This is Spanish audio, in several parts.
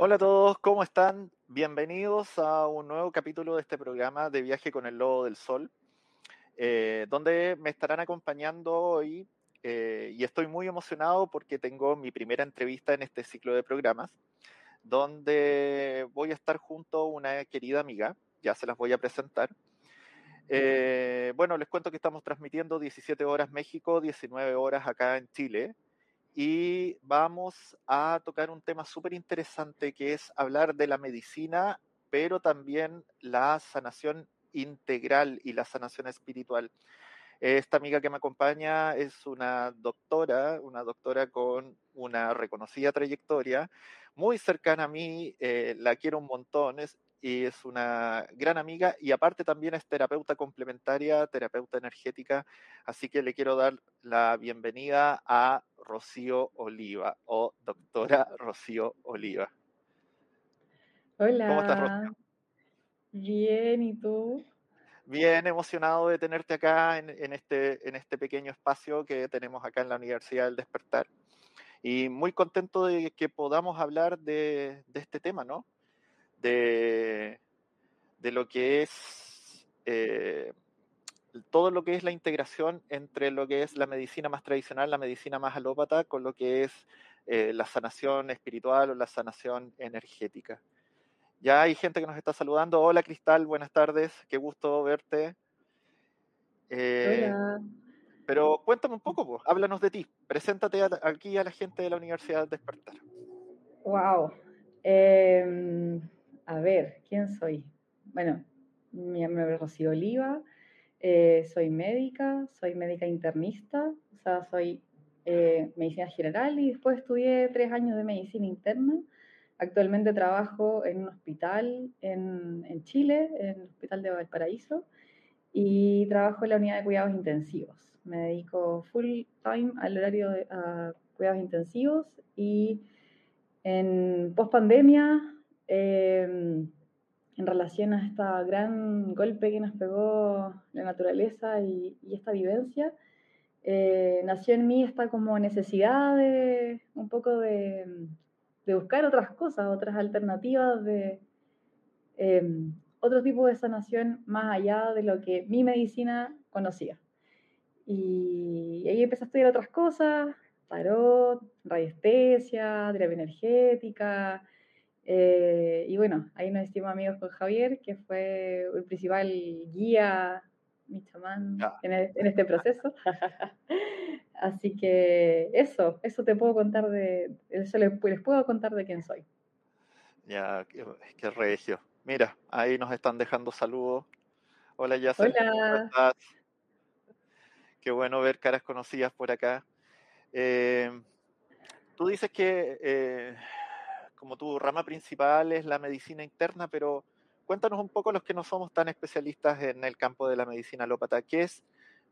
Hola a todos, ¿cómo están? Bienvenidos a un nuevo capítulo de este programa de Viaje con el Lobo del Sol, eh, donde me estarán acompañando hoy eh, y estoy muy emocionado porque tengo mi primera entrevista en este ciclo de programas, donde voy a estar junto a una querida amiga, ya se las voy a presentar. Eh, bueno, les cuento que estamos transmitiendo 17 horas México, 19 horas acá en Chile, y vamos a tocar un tema súper interesante que es hablar de la medicina, pero también la sanación integral y la sanación espiritual. Esta amiga que me acompaña es una doctora, una doctora con una reconocida trayectoria, muy cercana a mí, eh, la quiero un montón, y es una gran amiga y aparte también es terapeuta complementaria, terapeuta energética, así que le quiero dar la bienvenida a Rocío Oliva o doctora Rocío Oliva. Hola. ¿Cómo estás, Rocío? Bien, ¿y tú? Bien emocionado de tenerte acá en, este, en este pequeño espacio que tenemos acá en la Universidad del Despertar. Y muy contento de que podamos hablar de, de este tema, ¿no? De, lo que es eh, todo lo que es la integración entre lo que es la medicina más tradicional, la medicina más alópata, con lo que es eh, la sanación espiritual o la sanación energética. Ya hay gente que nos está saludando. Hola Cristal, buenas tardes, qué gusto verte. Eh, Hola. Pero cuéntame un poco, háblanos de ti, preséntate aquí a la gente de la Universidad de Despertar. Wow. A ver, ¿quién soy? Bueno, mi nombre es Rocío Oliva, eh, soy médica, soy médica internista, o sea, soy eh, medicina general y después estudié tres años de medicina interna. Actualmente trabajo en un hospital en, Chile, en el Hospital de Valparaíso, y trabajo en la unidad de cuidados intensivos. Me dedico full time al horario de cuidados intensivos y en post pandemia Em, en relación a este gran golpe que nos pegó la naturaleza y, esta vivencia, eh, nació en mí esta como necesidad de un poco de, buscar otras cosas, otras alternativas, de em, otro tipo de sanación más allá de lo que mi medicina conocía. Y, y ahí empecé a estudiar otras cosas, tarot, radiestesia, terapia energética, eh, y bueno, ahí nos hicimos amigos con Javier, que fue el principal guía mi chamán en, este proceso. Así que eso, eso te puedo contar de, eso les, puedo contar de quién soy. Ya, qué, regio. Mira, ahí nos están dejando saludos. Hola, Yacel. Hola. Qué bueno ver caras conocidas por acá. Eh, tú dices que eh, como tu rama principal es la medicina interna, pero cuéntanos un poco los que no somos tan especialistas en el campo de la medicina alópata. ¿Qué es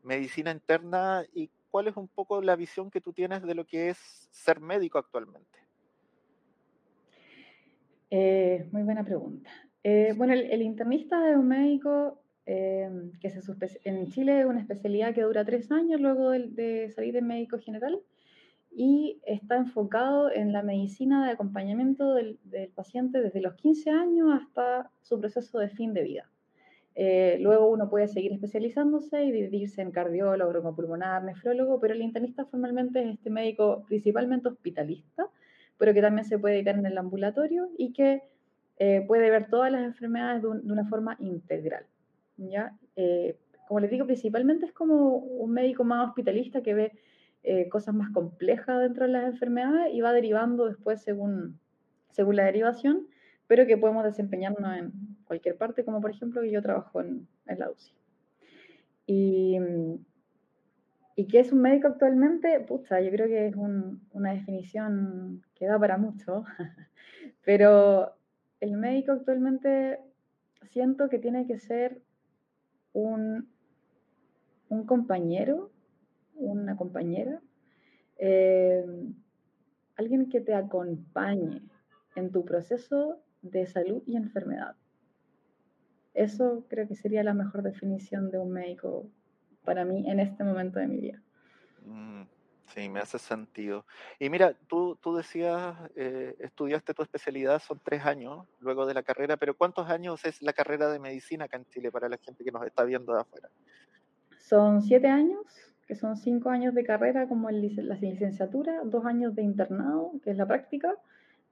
medicina interna y cuál es un poco la visión que tú tienes de lo que es ser médico actualmente? Eh, muy buena pregunta. Eh, bueno, el, internista es un médico eh, que se en Chile es una especialidad que dura tres años luego de, de salir de médico general y está enfocado en la medicina de acompañamiento del, paciente desde los 15 años hasta su proceso de fin de vida. Eh, luego uno puede seguir especializándose y dividirse en cardiólogo, broncopulmonar, nefrólogo, pero el internista formalmente es este médico principalmente hospitalista, pero que también se puede dedicar en el ambulatorio y que eh, puede ver todas las enfermedades de, una forma integral. ¿ya? Eh, como les digo, principalmente es como un médico más hospitalista que ve eh, cosas más complejas dentro de las enfermedades y va derivando después según, según la derivación, pero que podemos desempeñarnos en cualquier parte, como por ejemplo que yo trabajo en, en la UCI. Y, ¿Y qué es un médico actualmente? Pucha, yo creo que es una definición que da para mucho, pero el médico actualmente siento que tiene que ser un, un compañero una compañera, eh, alguien que te acompañe en tu proceso de salud y enfermedad. Eso creo que sería la mejor definición de un médico para mí en este momento de mi vida. Mm, sí, me hace sentido. Y mira, tú, tú decías, eh, estudiaste tu especialidad, son tres años luego de la carrera, pero ¿cuántos años es la carrera de medicina acá en Chile para la gente que nos está viendo de afuera? Son siete años que son cinco años de carrera como la licenciatura, dos años de internado, que es la práctica,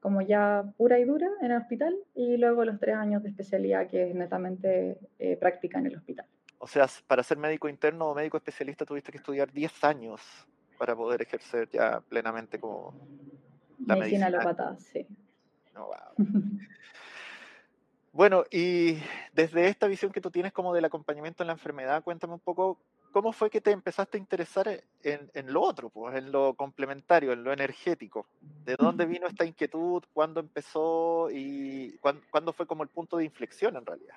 como ya pura y dura en el hospital, y luego los tres años de especialidad, que es netamente eh, práctica en el hospital. O sea, para ser médico interno o médico especialista tuviste que estudiar 10 años para poder ejercer ya plenamente como la medicina. Medicina sí. Oh, bueno, y desde esta visión que tú tienes como del acompañamiento en la enfermedad, cuéntame un poco ¿cómo fue que te empezaste a interesar en, lo otro, pues, en lo complementario, en lo energético? ¿De dónde vino esta inquietud? ¿Cuándo empezó? ¿Y cuándo, fue como el punto de inflexión en realidad?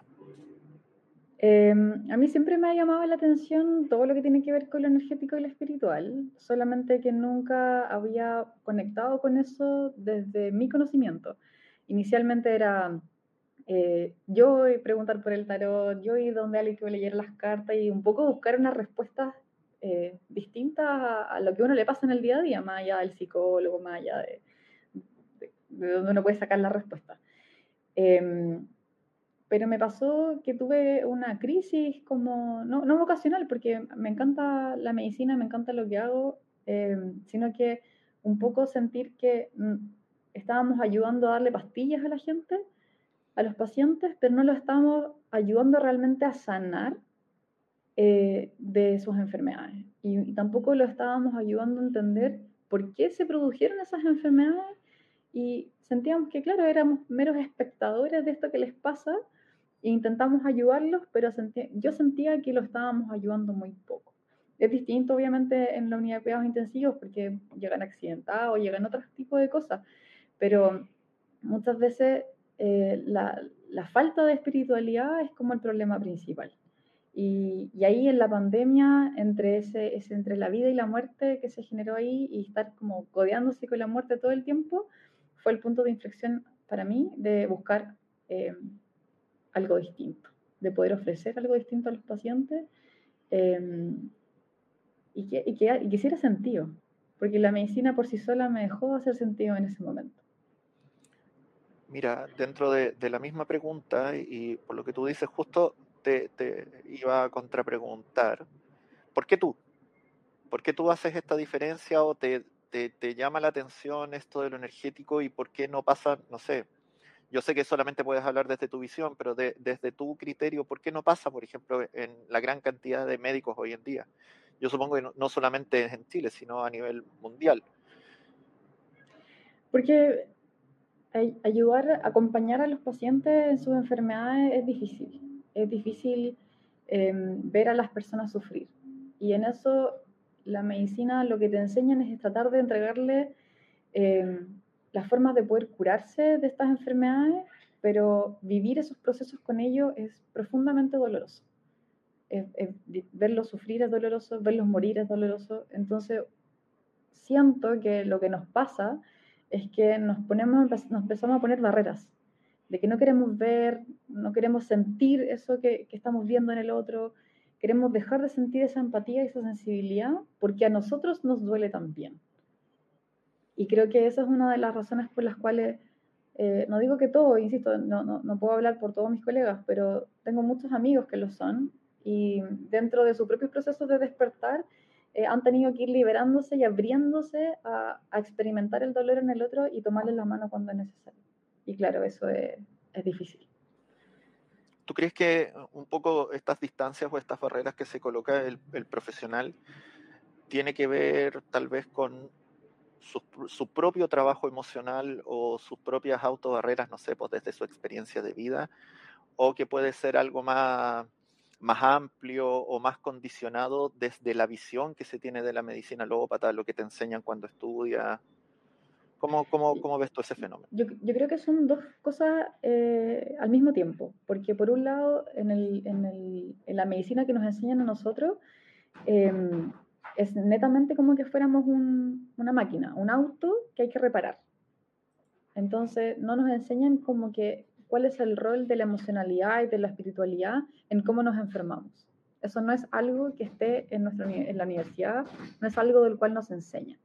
Em, a mí siempre me ha llamado la atención todo lo que tiene que ver con lo energético y lo espiritual, solamente que nunca había conectado con eso desde mi conocimiento. Inicialmente era eh, yo preguntar por el tarot, yo ir donde alguien que leer las cartas y un poco buscar unas respuestas eh, distintas a, lo que uno le pasa en el día a día, más allá del psicólogo, más allá de, donde uno puede sacar la respuesta. Em, pero me pasó que tuve una crisis como, no, no vocacional, porque me encanta la medicina, me encanta lo que hago, em, sino que un poco sentir que mm, estábamos ayudando a darle pastillas a la gente a los pacientes, pero no lo estamos ayudando realmente a sanar eh, de sus enfermedades. Y, tampoco lo estábamos ayudando a entender por qué se produjeron esas enfermedades y sentíamos que, claro, éramos meros espectadores de esto que les pasa e intentamos ayudarlos, pero yo sentía que lo estábamos ayudando muy poco. Es distinto, obviamente, en la unidad de cuidados intensivos porque llegan accidentados, llegan otros tipos de cosas, pero muchas veces eh, la, falta de espiritualidad es como el problema principal. Y, ahí en la pandemia, entre, ese, entre la vida y la muerte que se generó ahí y estar como codeándose con la muerte todo el tiempo, fue el punto de inflexión para mí de buscar eh, algo distinto, de poder ofrecer algo distinto a los pacientes eh, y, que, y, que, y que hiciera sentido, porque la medicina por sí sola me dejó hacer sentido en ese momento. Mira, dentro de, la misma pregunta, y por lo que tú dices, justo te, iba a contrapreguntar, ¿por qué tú? ¿Por qué tú haces esta diferencia o te, llama la atención esto de lo energético y por qué no pasa, no sé, yo sé que solamente puedes hablar desde tu visión, pero desde tu criterio, ¿por qué no pasa, por ejemplo, en la gran cantidad de médicos hoy en día? Yo supongo que no, solamente en Chile, sino a nivel mundial. Porque ayudar, acompañar a los pacientes en sus enfermedades es difícil. Es difícil em, ver a las personas sufrir. Y en eso la medicina lo que te enseñan es tratar de entregarle em, las formas de poder curarse de estas enfermedades, pero vivir esos procesos con ellos es profundamente doloroso. verlos sufrir es doloroso, verlos morir es doloroso. Entonces, siento que lo que nos pasa es que nos, ponemos, nos empezamos a poner barreras, de que no queremos ver, no queremos sentir eso que, que estamos viendo en el otro, queremos dejar de sentir esa empatía y esa sensibilidad porque a nosotros nos duele también. Y creo que esa es una de las razones por las cuales, eh, no digo que todo, insisto, no, no, no, puedo hablar por todos mis colegas, pero tengo muchos amigos que lo son y dentro de sus propios procesos de despertar eh, han tenido que ir liberándose y abriéndose a, a, experimentar el dolor en el otro y tomarle la mano cuando es necesario. Y claro, eso es, es difícil. ¿Tú crees que un poco estas distancias o estas barreras que se coloca el, el profesional tiene que ver tal vez con su, propio trabajo emocional o sus propias autobarreras, no sé, pues desde su experiencia de vida, o que puede ser algo más, más amplio o más condicionado desde la visión que se tiene de la medicina lópata, lo que te enseñan cuando estudias. ¿Cómo, cómo, cómo ves tú ese fenómeno? Yo, yo creo que son dos cosas eh, al mismo tiempo, porque por un lado, en, el, en, el, en la medicina que nos enseñan a nosotros, eh, es netamente como que fuéramos una máquina, un auto que hay que reparar. Entonces, no nos enseñan como que cuál es el rol de la emocionalidad y de la espiritualidad en cómo nos enfermamos. Eso no es algo que esté en, nuestra, en la universidad, no es algo del cual nos enseñan.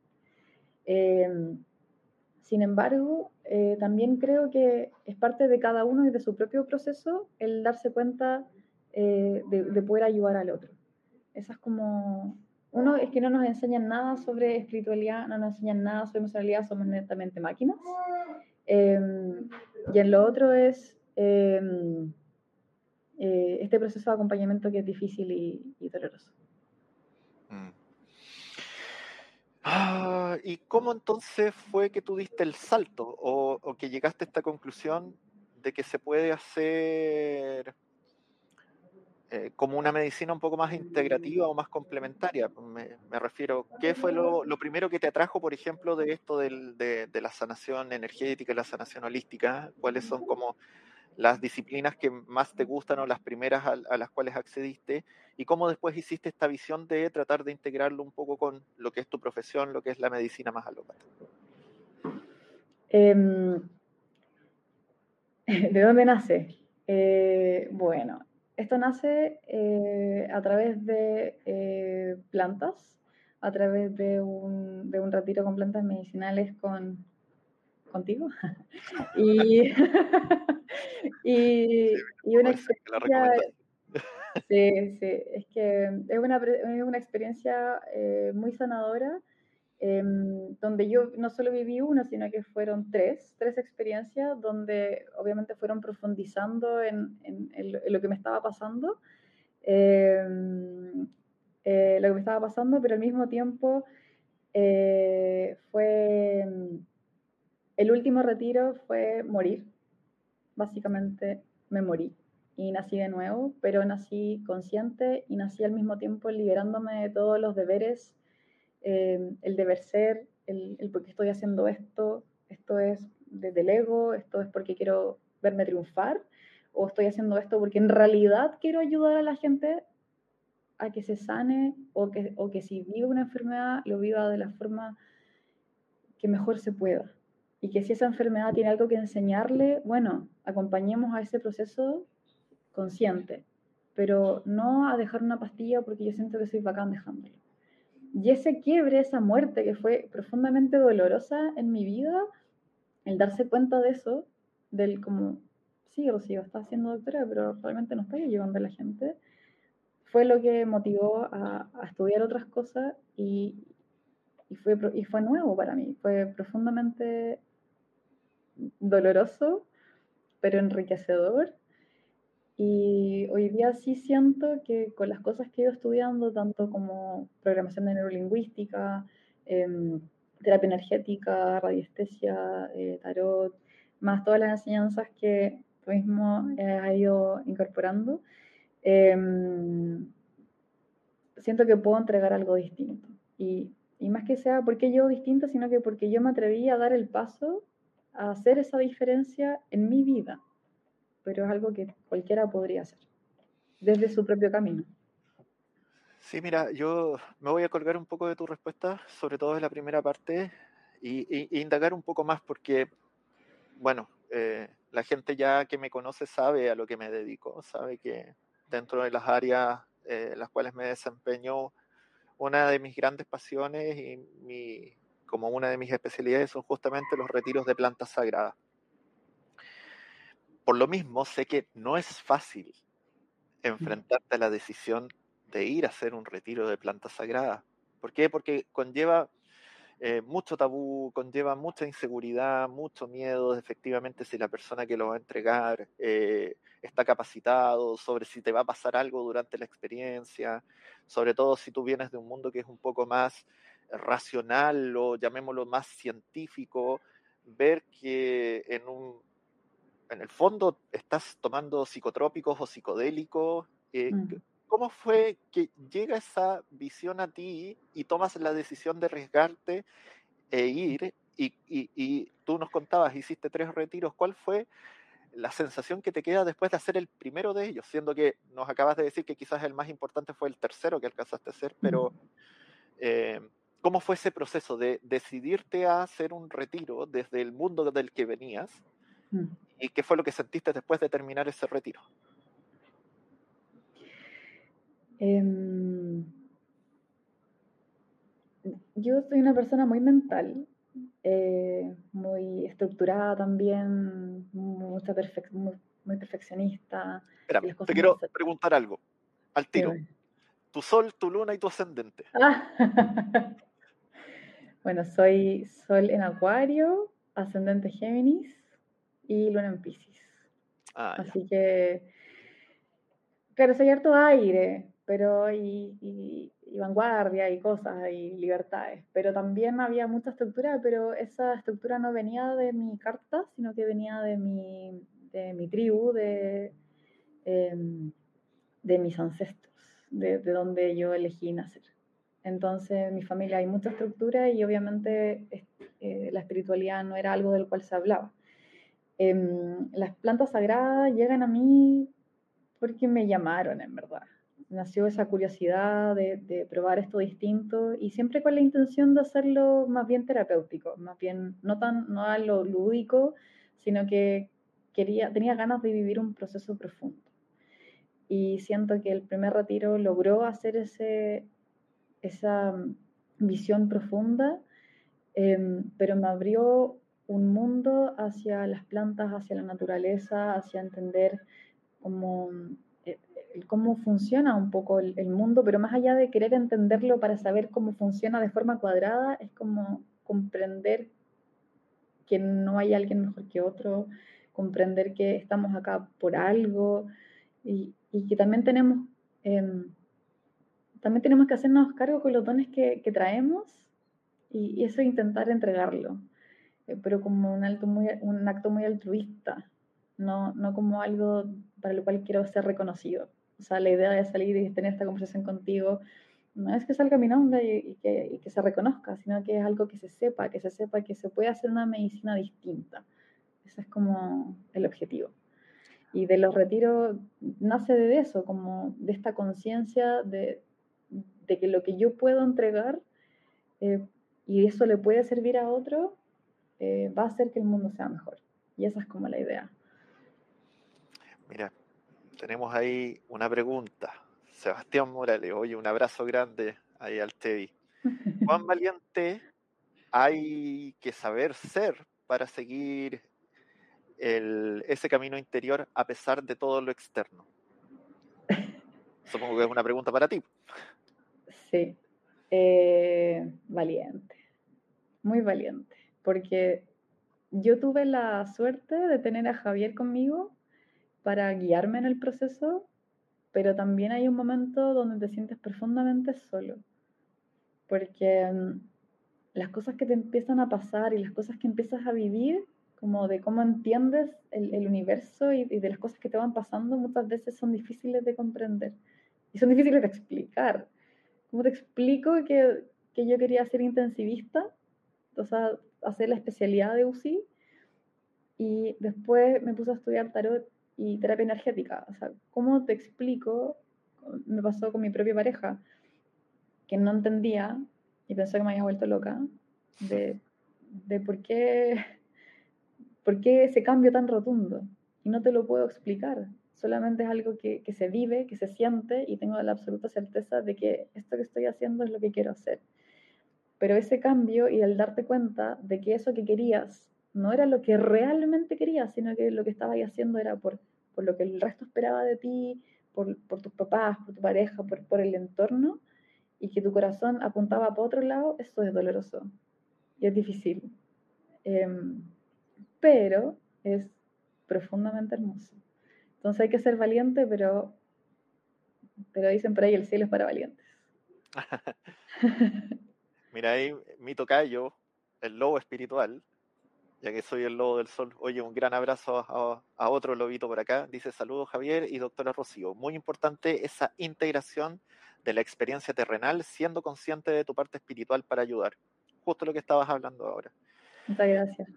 Eh, sin embargo, eh, también creo que es parte de cada uno y de su propio proceso el darse cuenta eh, de, de, poder ayudar al otro. Esa es como uno es que no nos enseñan nada sobre espiritualidad, no nos enseñan nada sobre emocionalidad, somos netamente máquinas. Em, y en lo otro es em, eh, este proceso de acompañamiento que es difícil y, doloroso. Mm. Ah, ¿Y cómo entonces fue que tú diste el salto o, o que llegaste a esta conclusión de que se puede hacer eh, como una medicina un poco más integrativa o más complementaria. Me, refiero, ¿qué fue lo, primero que te atrajo, por ejemplo, de esto de, la sanación energética y la sanación holística? ¿Cuáles son como las disciplinas que más te gustan o las primeras a, las cuales accediste? ¿Y cómo después hiciste esta visión de tratar de integrarlo un poco con lo que es tu profesión, lo que es la medicina más alópata? Em, ¿De dónde nace? Eh, bueno, esto nace eh, a través de eh, plantas, a través de un, de un, retiro con plantas medicinales con, contigo. y, y, y, una experiencia... Sí, sí, es que es una, es una experiencia eh, muy sanadora Em, donde yo no solo viví una, sino que fueron tres, tres experiencias donde obviamente fueron profundizando en, lo que me estaba pasando, em, eh, lo que me estaba pasando, pero al mismo tiempo eh, fue, el último retiro fue morir, básicamente me morí y nací de nuevo, pero nací consciente y nací al mismo tiempo liberándome de todos los deberes eh, el deber ser, el, el por qué estoy haciendo esto, esto es desde el ego, esto es porque quiero verme triunfar, o estoy haciendo esto porque en realidad quiero ayudar a la gente a que se sane o que, o que si vive una enfermedad lo viva de la forma que mejor se pueda. Y que si esa enfermedad tiene algo que enseñarle, bueno, acompañemos a ese proceso consciente, pero no a dejar una pastilla porque yo siento que soy bacán dejándolo. Y ese quiebre, esa muerte que fue profundamente dolorosa en mi vida, el darse cuenta de eso, del como, sí, Rocío, está haciendo doctora, pero realmente no estoy ayudando a la gente, fue lo que motivó a, estudiar otras cosas y, y, fue, y fue nuevo para mí, fue profundamente doloroso pero enriquecedor. Y hoy día sí siento que con las cosas que he ido estudiando, tanto como programación de neurolingüística, em, terapia energética, radiestesia, eh, tarot, más todas las enseñanzas que tú mismo eh, has ido incorporando, em, siento que puedo entregar algo distinto. Y, y más que sea porque yo distinto, sino que porque yo me atreví a dar el paso a hacer esa diferencia en mi vida. Pero es algo que cualquiera podría hacer, desde su propio camino. Sí, mira, yo me voy a colgar un poco de tu respuesta, sobre todo de la primera parte, y, indagar un poco más porque, bueno, eh, la gente ya que me conoce sabe a lo que me dedico, sabe que dentro de las áreas en eh, las cuales me desempeño, una de mis grandes pasiones y mi, como una de mis especialidades son justamente los retiros de plantas sagradas. Por lo mismo, sé que no es fácil enfrentarte a la decisión de ir a hacer un retiro de plantas sagradas. ¿Por qué? Porque conlleva eh, mucho tabú, conlleva mucha inseguridad, mucho miedo, efectivamente, si la persona que lo va a entregar eh, está capacitado, sobre si te va a pasar algo durante la experiencia, sobre todo si tú vienes de un mundo que es un poco más racional o llamémoslo más científico, ver que en un en el fondo estás tomando psicotrópicos o psicodélicos, eh, mm. ¿Cómo fue que llega esa visión a ti y tomas la decisión de arriesgarte e ir? Y, tú nos contabas, hiciste tres retiros. ¿Cuál fue la sensación que te queda después de hacer el primero de ellos? Siendo que nos acabas de decir que quizás el más importante fue el tercero que alcanzaste a hacer, pero eh, ¿cómo fue ese proceso de decidirte a hacer un retiro desde el mundo del que venías? Mm. ¿Y qué fue lo que sentiste después de terminar ese retiro? Em, yo soy una persona muy mental, eh, muy estructurada también, mucha muy, perfeccionista. te quiero preguntar algo, al tiro. Tu sol, tu luna y tu ascendente. Ah. bueno, soy sol en Acuario, ascendente Géminis y luna en Pisces. Ah, Así que, claro, soy harto aire, pero y, vanguardia y cosas y libertades, pero también había mucha estructura, pero esa estructura no venía de mi carta, sino que venía de mi, de mi tribu, de, em, de mis ancestros, de, de, donde yo elegí nacer. Entonces, en mi familia hay mucha estructura y obviamente eh, la espiritualidad no era algo del cual se hablaba. Em, las plantas sagradas llegan a mí porque me llamaron, en verdad nació esa curiosidad de, probar esto distinto y siempre con la intención de hacerlo más bien terapéutico, más bien no tan no a lo lúdico, sino que quería, tenía ganas de vivir un proceso profundo. Y siento que el primer retiro logró hacer ese, esa visión profunda, em, pero me abrió un mundo hacia las plantas, hacia la naturaleza, hacia entender cómo cómo funciona un poco el, mundo, pero más allá de querer entenderlo para saber cómo funciona de forma cuadrada, es como comprender que no hay alguien mejor que otro, comprender que estamos acá por algo y, que también tenemos, em, también tenemos que hacernos cargo con los dones que, traemos y, eso intentar entregarlo, pero como un, alto muy, un acto muy altruista, no, no como algo para lo cual quiero ser reconocido. O sea, la idea de salir y tener esta conversación contigo no es que salga mi nombre y, que, se reconozca, sino que es algo que se sepa, que se sepa que se puede hacer una medicina distinta. Ese es como el objetivo. Y de los retiros nace de eso, como de esta conciencia de, que lo que yo puedo entregar eh, y eso le puede servir a otro, eh, va a hacer que el mundo sea mejor. Y esa es como la idea. Mira, tenemos ahí una pregunta. Sebastián Morales, oye, un abrazo grande ahí al Teddy. ¿Cuán valiente hay que saber ser para seguir ese camino interior a pesar de todo lo externo? Supongo que es una pregunta para ti. Sí, eh, valiente, muy valiente, porque yo tuve la suerte de tener a Javier conmigo para guiarme en el proceso, pero también hay un momento donde te sientes profundamente solo, porque mm, las cosas que te empiezan a pasar y las cosas que empiezas a vivir, como de cómo entiendes el, universo y, de las cosas que te van pasando, muchas veces son difíciles de comprender y son difíciles de explicar. ¿Cómo te explico que, que yo quería ser intensivista? O sea, hacer la especialidad de UCI y después me puse a estudiar tarot y terapia energética. O sea, ¿cómo te explico? Me pasó con mi propia pareja, que no entendía y pensó que me había vuelto loca de, de por, qué, por qué ese cambio tan rotundo. Y no te lo puedo explicar. Solamente es algo que, que se vive, que se siente y tengo la absoluta certeza de que esto que estoy haciendo es lo que quiero hacer. Pero ese cambio y el darte cuenta de que eso que querías no era lo que realmente querías, sino que lo que estabas haciendo era por, por lo que el resto esperaba de ti, por, por tus papás, por tu pareja, por, por, el entorno, y que tu corazón apuntaba para otro lado, eso es doloroso y es difícil. Em, pero es profundamente hermoso. Entonces hay que ser valiente, pero, pero dicen por ahí el cielo es para valientes. Mira ahí mi tocayo, el lobo espiritual, ya que soy el lobo del sol. Oye, un gran abrazo a, otro lobito por acá. Dice saludos Javier y doctora Rocío. Muy importante esa integración de la experiencia terrenal siendo consciente de tu parte espiritual para ayudar. Justo lo que estabas hablando ahora. Muchas gracias.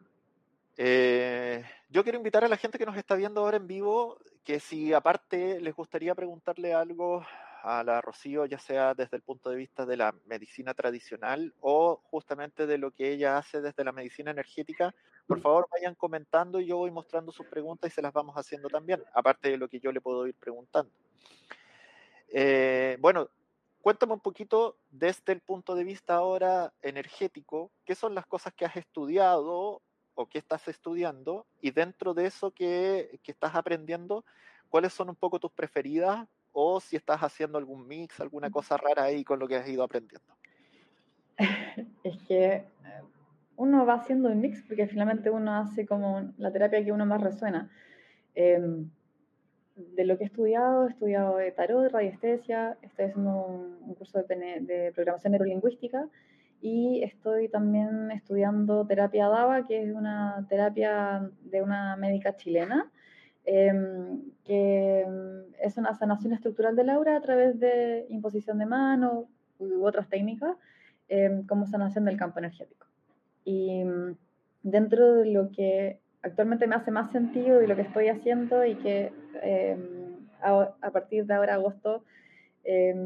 Eh, yo quiero invitar a la gente que nos está viendo ahora en vivo que si aparte les gustaría preguntarle algo a la Rocío, ya sea desde el punto de vista de la medicina tradicional o justamente de lo que ella hace desde la medicina energética, por favor vayan comentando y yo voy mostrando sus preguntas y se las vamos haciendo también, aparte de lo que yo le puedo ir preguntando. Eh, bueno, cuéntame un poquito desde el punto de vista ahora energético, qué son las cosas que has estudiado o que estás estudiando y dentro de eso que, que estás aprendiendo, cuáles son un poco tus preferidas o si estás haciendo algún mix, alguna cosa rara ahí con lo que has ido aprendiendo. Es que eh, uno va haciendo un mix porque finalmente uno hace como la terapia que uno más resuena. Em, de lo que he estudiado, he estudiado de tarot, radiestesia, estoy haciendo un, curso de, de, programación neurolingüística y estoy también estudiando terapia DABA, que es una terapia de una médica chilena Em, que em, es una sanación estructural del aura a través de imposición de mano u otras técnicas, em, como sanación del campo energético. Y dentro de lo que actualmente me hace más sentido de lo que estoy haciendo y que a, partir de ahora, agosto,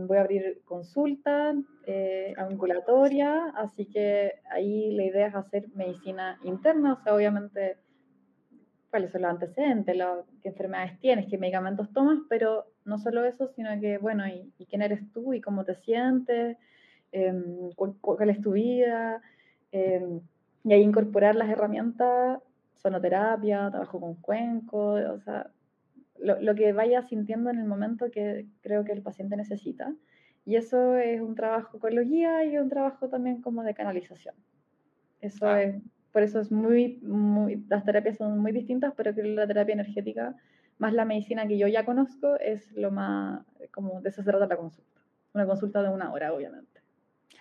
voy a abrir consulta eh, ambulatoria, así que ahí la idea es hacer medicina interna, o sea, obviamente cuáles son los antecedentes, qué enfermedades tienes, qué medicamentos tomas, pero no solo eso, sino que, bueno, y, quién eres tú y cómo te sientes, em, cuál, es tu vida, em, y ahí incorporar las herramientas, sonoterapia, trabajo con cuenco, o sea, lo, lo, que vaya sintiendo en el momento que creo que el paciente necesita. Y eso es un trabajo con los guías y un trabajo también como de canalización. Eso ah. es por eso es muy, muy, las terapias son muy distintas, pero creo que la terapia energética, más la medicina que yo ya conozco, es lo más, como de eso se trata la consulta. Una consulta de una hora, obviamente.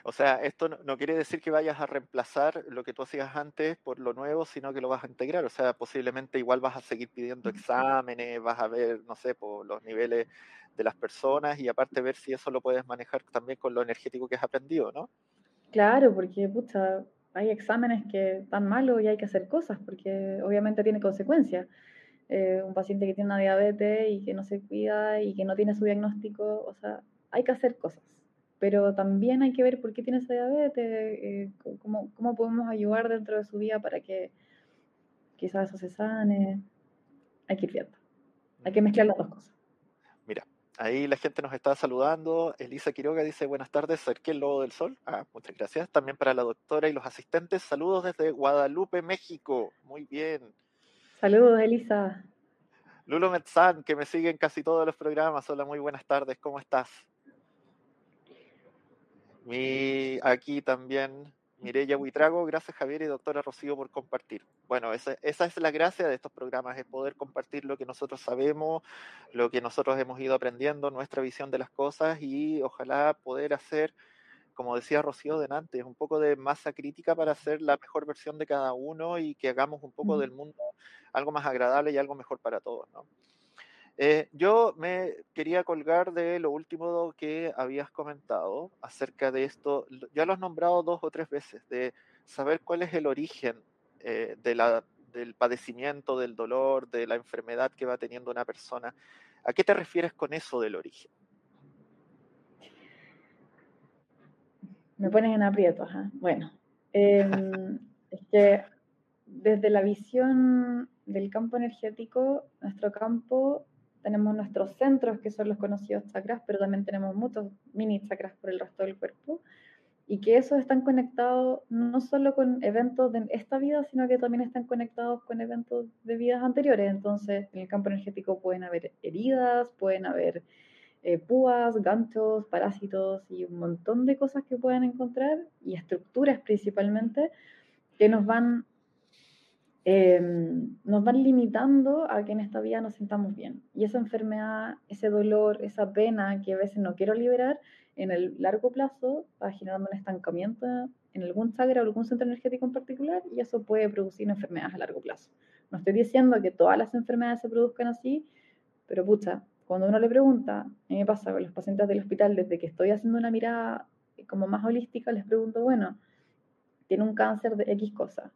O sea, esto no, quiere decir que vayas a reemplazar lo que tú hacías antes por lo nuevo, sino que lo vas a integrar. O sea, posiblemente igual vas a seguir pidiendo exámenes, vas a ver, no sé, por los niveles de las personas y aparte ver si eso lo puedes manejar también con lo energético que has aprendido, ¿no? Claro, porque, pucha, hay exámenes que están malos y hay que hacer cosas porque obviamente tiene consecuencias. Eh, un paciente que tiene una diabetes y que no se cuida y que no tiene su diagnóstico, o sea, hay que hacer cosas. Pero también hay que ver por qué tiene esa diabetes, eh, cómo, cómo, podemos ayudar dentro de su vida para que quizás eso se sane. Hay que ir viendo. Hay que mezclar las dos cosas. Ahí la gente nos está saludando. Elisa Quiroga dice buenas tardes, cerqué el lobo del sol. Ah, muchas gracias. También para la doctora y los asistentes. Saludos desde Guadalupe, México. Muy bien. Saludos, Elisa. Lulo Metzán, que me sigue en casi todos los programas. Hola, muy buenas tardes. ¿Cómo estás? Mi, aquí también Mireya Huitrago, gracias Javier y doctora Rocío por compartir. Bueno, esa, esa, es la gracia de estos programas, es poder compartir lo que nosotros sabemos, lo que nosotros hemos ido aprendiendo, nuestra visión de las cosas y ojalá poder hacer, como decía Rocío delante, un poco de masa crítica para hacer la mejor versión de cada uno y que hagamos un poco del mundo algo más agradable y algo mejor para todos. ¿no? Eh, yo me quería colgar de lo último que habías comentado acerca de esto. Ya lo has nombrado dos o tres veces, de saber cuál es el origen eh, de la, del padecimiento, del dolor, de la enfermedad que va teniendo una persona. ¿A qué te refieres con eso del origen? Me pones en aprietos. ¿eh? Bueno, em, es que desde la visión del campo energético, nuestro campo tenemos nuestros centros, que son los conocidos chakras, pero también tenemos muchos mini chakras por el resto del cuerpo, y que esos están conectados no solo con eventos de esta vida, sino que también están conectados con eventos de vidas anteriores. Entonces, en el campo energético pueden haber heridas, pueden haber eh, púas, ganchos, parásitos y un montón de cosas que pueden encontrar, y estructuras principalmente, que nos van Em, nos van limitando a que en esta vida nos sintamos bien. Y esa enfermedad, ese dolor, esa pena que a veces no quiero liberar, en el largo plazo va generando un estancamiento en algún chakra o algún centro energético en particular y eso puede producir enfermedades a largo plazo. No estoy diciendo que todas las enfermedades se produzcan así, pero pucha, cuando uno le pregunta, a mí me pasa con los pacientes del hospital, desde que estoy haciendo una mirada como más holística, les pregunto, bueno, tiene un cáncer de X cosa,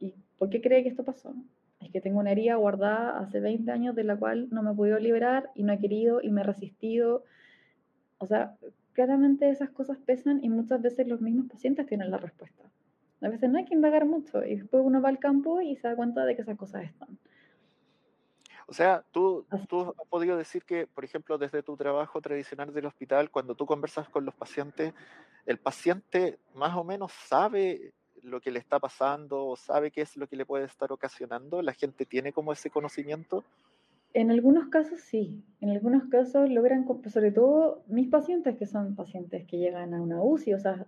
¿Y por qué cree que esto pasó? Es que tengo una herida guardada hace 20 años de la cual no me he podido liberar y no he querido y me he resistido. O sea, claramente esas cosas pesan y muchas veces los mismos pacientes tienen la respuesta. A veces no hay que indagar mucho y después uno va al campo y se da cuenta de que esas cosas están. O sea, tú, tú has podido decir que, por ejemplo, desde tu trabajo tradicional del hospital, cuando tú conversas con los pacientes, el paciente más o menos sabe lo que le está pasando o sabe qué es lo que le puede estar ocasionando? ¿La gente tiene como ese conocimiento? En algunos casos sí, en algunos casos logran, sobre todo mis pacientes, que son pacientes que llegan a una UCI, o sea,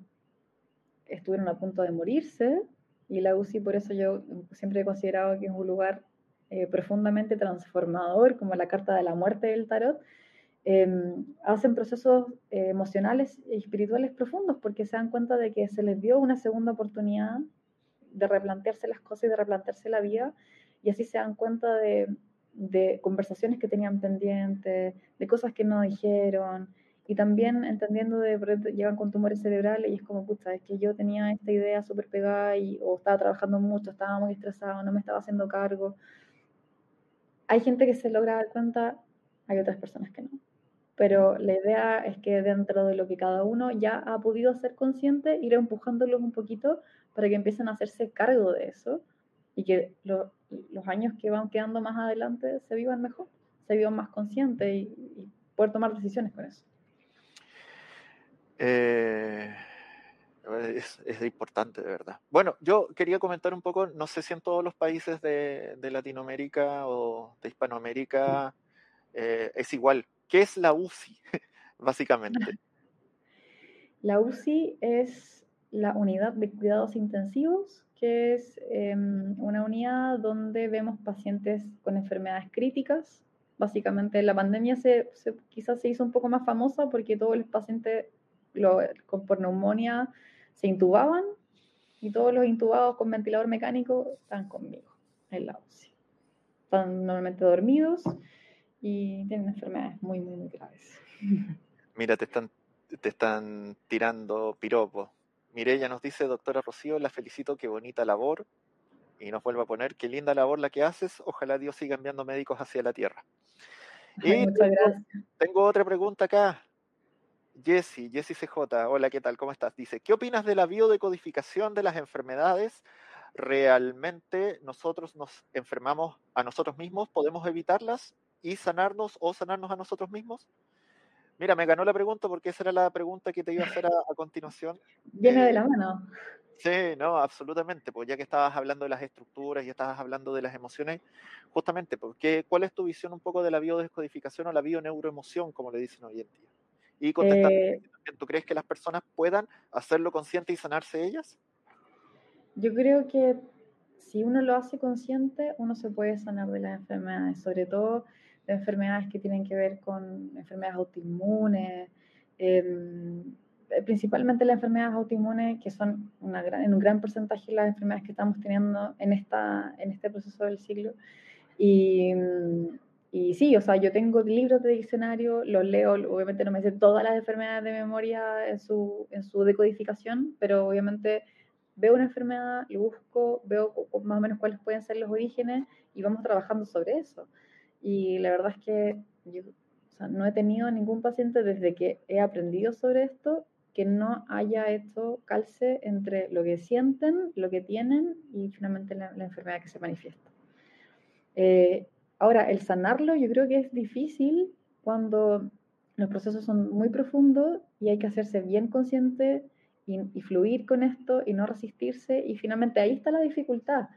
estuvieron a punto de morirse, y la UCI por eso yo siempre he considerado que es un lugar eh, profundamente transformador, como la carta de la muerte del tarot, Em, hacen procesos eh, emocionales y espirituales profundos porque se dan cuenta de que se les dio una segunda oportunidad de replantearse las cosas y de replantearse la vida y así se dan cuenta de, conversaciones que tenían pendientes, de cosas que no dijeron y también entendiendo de llegan con tumores cerebrales y es como, puta, es que yo tenía esta idea súper pegada y, o estaba trabajando mucho, estaba muy estresado, no me estaba haciendo cargo. Hay gente que se logra dar cuenta, hay otras personas que no pero la idea es que dentro de lo que cada uno ya ha podido ser consciente, ir empujándolos un poquito para que empiecen a hacerse cargo de eso y que los años que van quedando más adelante se vivan mejor, se vivan más conscientes y, y poder tomar decisiones con eso. Eh, es, importante, de verdad. Bueno, yo quería comentar un poco, no sé si en todos los países de, de Latinoamérica o de Hispanoamérica eh, es igual, ¿Qué es la UCI, básicamente? La UCI es la unidad de cuidados intensivos, que es em, una unidad donde vemos pacientes con enfermedades críticas. Básicamente la pandemia se, quizás se hizo un poco más famosa porque todos los pacientes con, por neumonía se intubaban y todos los intubados con ventilador mecánico están conmigo en la UCI. Están normalmente dormidos y tienen enfermedades muy, muy, muy graves. Mira, te están, te están tirando piropos. Mireya nos dice, doctora Rocío, la felicito, qué bonita labor. Y nos vuelve a poner, qué linda labor la que haces. Ojalá Dios siga enviando médicos hacia la tierra. y muchas gracias. tengo otra pregunta acá. Jessy, Jessy CJ, hola, ¿qué tal? ¿Cómo estás? Dice, ¿qué opinas de la biodecodificación de las enfermedades? ¿Realmente nosotros nos enfermamos a nosotros mismos? ¿Podemos evitarlas? Y sanarnos o sanarnos a nosotros mismos? Mira, me ganó la pregunta porque esa era la pregunta que te iba a hacer a, continuación. Viene de la mano. Sí, no, absolutamente, pues ya que estabas hablando de las estructuras y estabas hablando de las emociones, justamente, porque ¿cuál es tu visión un poco de la biodescodificación o la bioneuroemoción, como le dicen hoy en día? Y contestando eh, ¿tú crees que las personas puedan hacerlo consciente y sanarse ellas? Yo creo que si uno lo hace consciente, uno se puede sanar de las enfermedades, sobre todo enfermedades que tienen que ver con enfermedades autoinmunes, em, eh, principalmente las enfermedades autoinmunes, que son una en un gran porcentaje las enfermedades que estamos teniendo en, esta, en este proceso del siglo. Y, y sí, o sea, yo tengo libros de diccionario, los leo, obviamente no me sé todas las enfermedades de memoria en su, en su decodificación, pero obviamente veo una enfermedad, lo busco, veo más o menos cuáles pueden ser los orígenes y vamos trabajando sobre eso. Y la verdad es que yo no he tenido ningún paciente desde que he aprendido sobre esto que no haya hecho calce entre lo que sienten, lo que tienen y finalmente la, enfermedad que se manifiesta. Eh, ahora, el sanarlo yo creo que es difícil cuando los procesos son muy profundos y hay que hacerse bien consciente y, fluir con esto y no resistirse. Y finalmente ahí está la dificultad,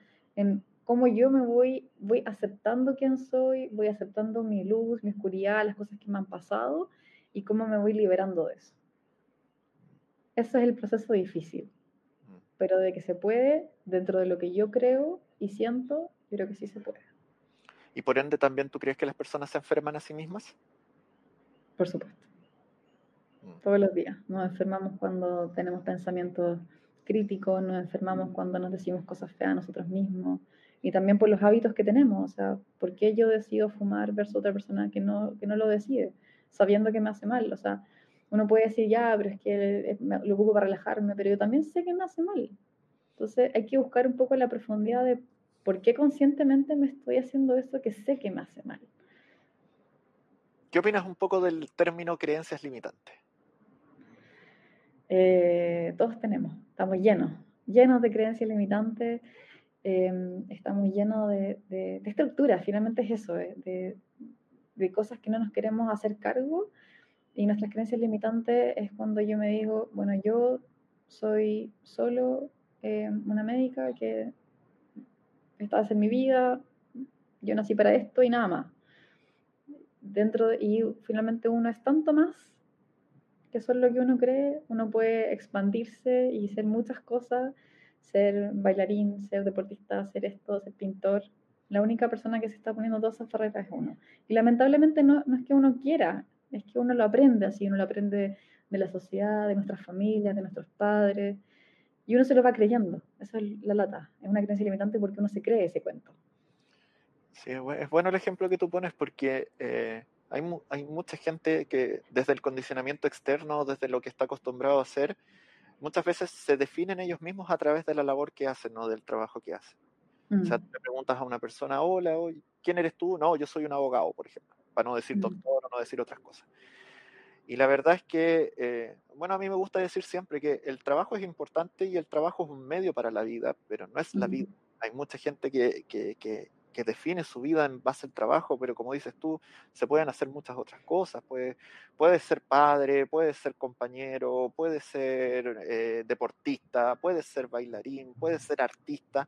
cómo yo me voy, voy aceptando quién soy, voy aceptando mi luz, mi oscuridad, las cosas que me han pasado y cómo me voy liberando de eso. Eso es el proceso difícil, mm. pero de que se puede, dentro de lo que yo creo y siento, yo creo que sí se puede. ¿Y por ende también tú crees que las personas se enferman a sí mismas? Por supuesto. Mm. Todos los días. Nos enfermamos cuando tenemos pensamientos críticos, nos enfermamos cuando nos decimos cosas feas a nosotros mismos y también por los hábitos que tenemos. O sea, ¿por qué yo decido fumar versus otra persona que no, que no lo decide, sabiendo que me hace mal? O sea, uno puede decir, ya, pero es que lo ocupo para relajarme, pero yo también sé que me hace mal. Entonces hay que buscar un poco la profundidad de por qué conscientemente me estoy haciendo eso que sé que me hace mal. ¿Qué opinas un poco del término creencias limitantes? Eh, todos tenemos, estamos llenos, llenos de creencias limitantes, em, estamos llenos de, de, estructuras, finalmente es eso, eh, de, de, cosas que no nos queremos hacer cargo y nuestras creencias limitantes es cuando yo me digo, bueno, yo soy solo eh, una médica que está en mi vida, yo nací para esto y nada más. Dentro y finalmente uno es tanto más que eso es lo que uno cree, uno puede expandirse y ser muchas cosas, ser bailarín, ser deportista, ser esto, ser pintor. La única persona que se está poniendo todas esas barreras es uno. Y lamentablemente no, no es que uno quiera, es que uno lo aprende así, uno lo aprende de la sociedad, de nuestras familias, de nuestros padres, y uno se lo va creyendo. Esa es la lata. Es una creencia limitante porque uno se cree ese cuento. Sí, es bueno el ejemplo que tú pones porque eh, hay, hay mucha gente que desde el condicionamiento externo, desde lo que está acostumbrado a hacer, muchas veces se definen ellos mismos a través de la labor que hacen, no del trabajo que hacen. O sea, mm. te preguntas a una persona, hola, ¿quién eres tú? No, yo soy un abogado, por ejemplo para no decir doctor o no decir otras cosas. Y la verdad es que, eh, bueno, a mí me gusta decir siempre que el trabajo es importante y el trabajo es un medio para la vida, pero no es la vida. Hay mucha gente que, que, que, que, define su vida en base al trabajo, pero como dices tú, se pueden hacer muchas otras cosas. Puede, puede ser padre, puede ser compañero, puede ser eh, deportista, puede ser bailarín, puede ser artista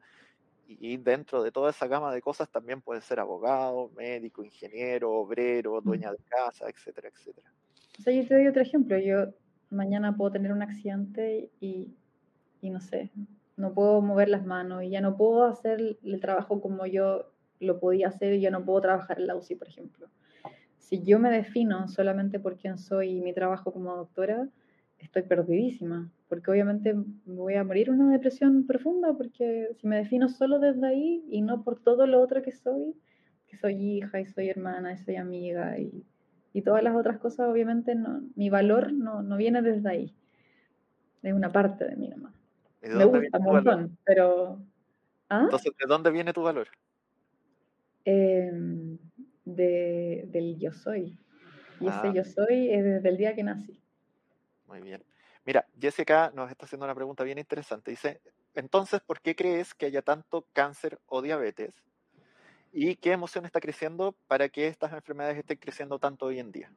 y dentro de toda esa gama de cosas también puede ser abogado, médico, ingeniero, obrero, dueña de casa, etcétera, etcétera. O sea, yo te doy otro ejemplo. Yo mañana puedo tener un accidente y, y no sé, no puedo mover las manos y ya no puedo hacer el trabajo como yo lo podía hacer y ya no puedo trabajar en la UCI, por ejemplo. Si yo me defino solamente por quién soy y mi trabajo como doctora, estoy perdidísima, porque obviamente me voy a morir una depresión profunda, porque si me defino solo desde ahí y no por todo lo otro que soy, que soy hija y soy hermana y soy amiga y, y todas las otras cosas, obviamente no, mi valor no, no, viene desde ahí, es una parte de mí nomás. Me gusta un montón, pero... ¿Ah? Entonces, ¿de dónde viene tu valor? Em, de, del yo soy. Y ese ah. yo soy es desde el día que nací. Muy bien. Mira, Jessica nos está haciendo una pregunta bien interesante. Dice, entonces, ¿por qué crees que haya tanto cáncer o diabetes? ¿Y qué emoción está creciendo para que estas enfermedades estén creciendo tanto hoy en día?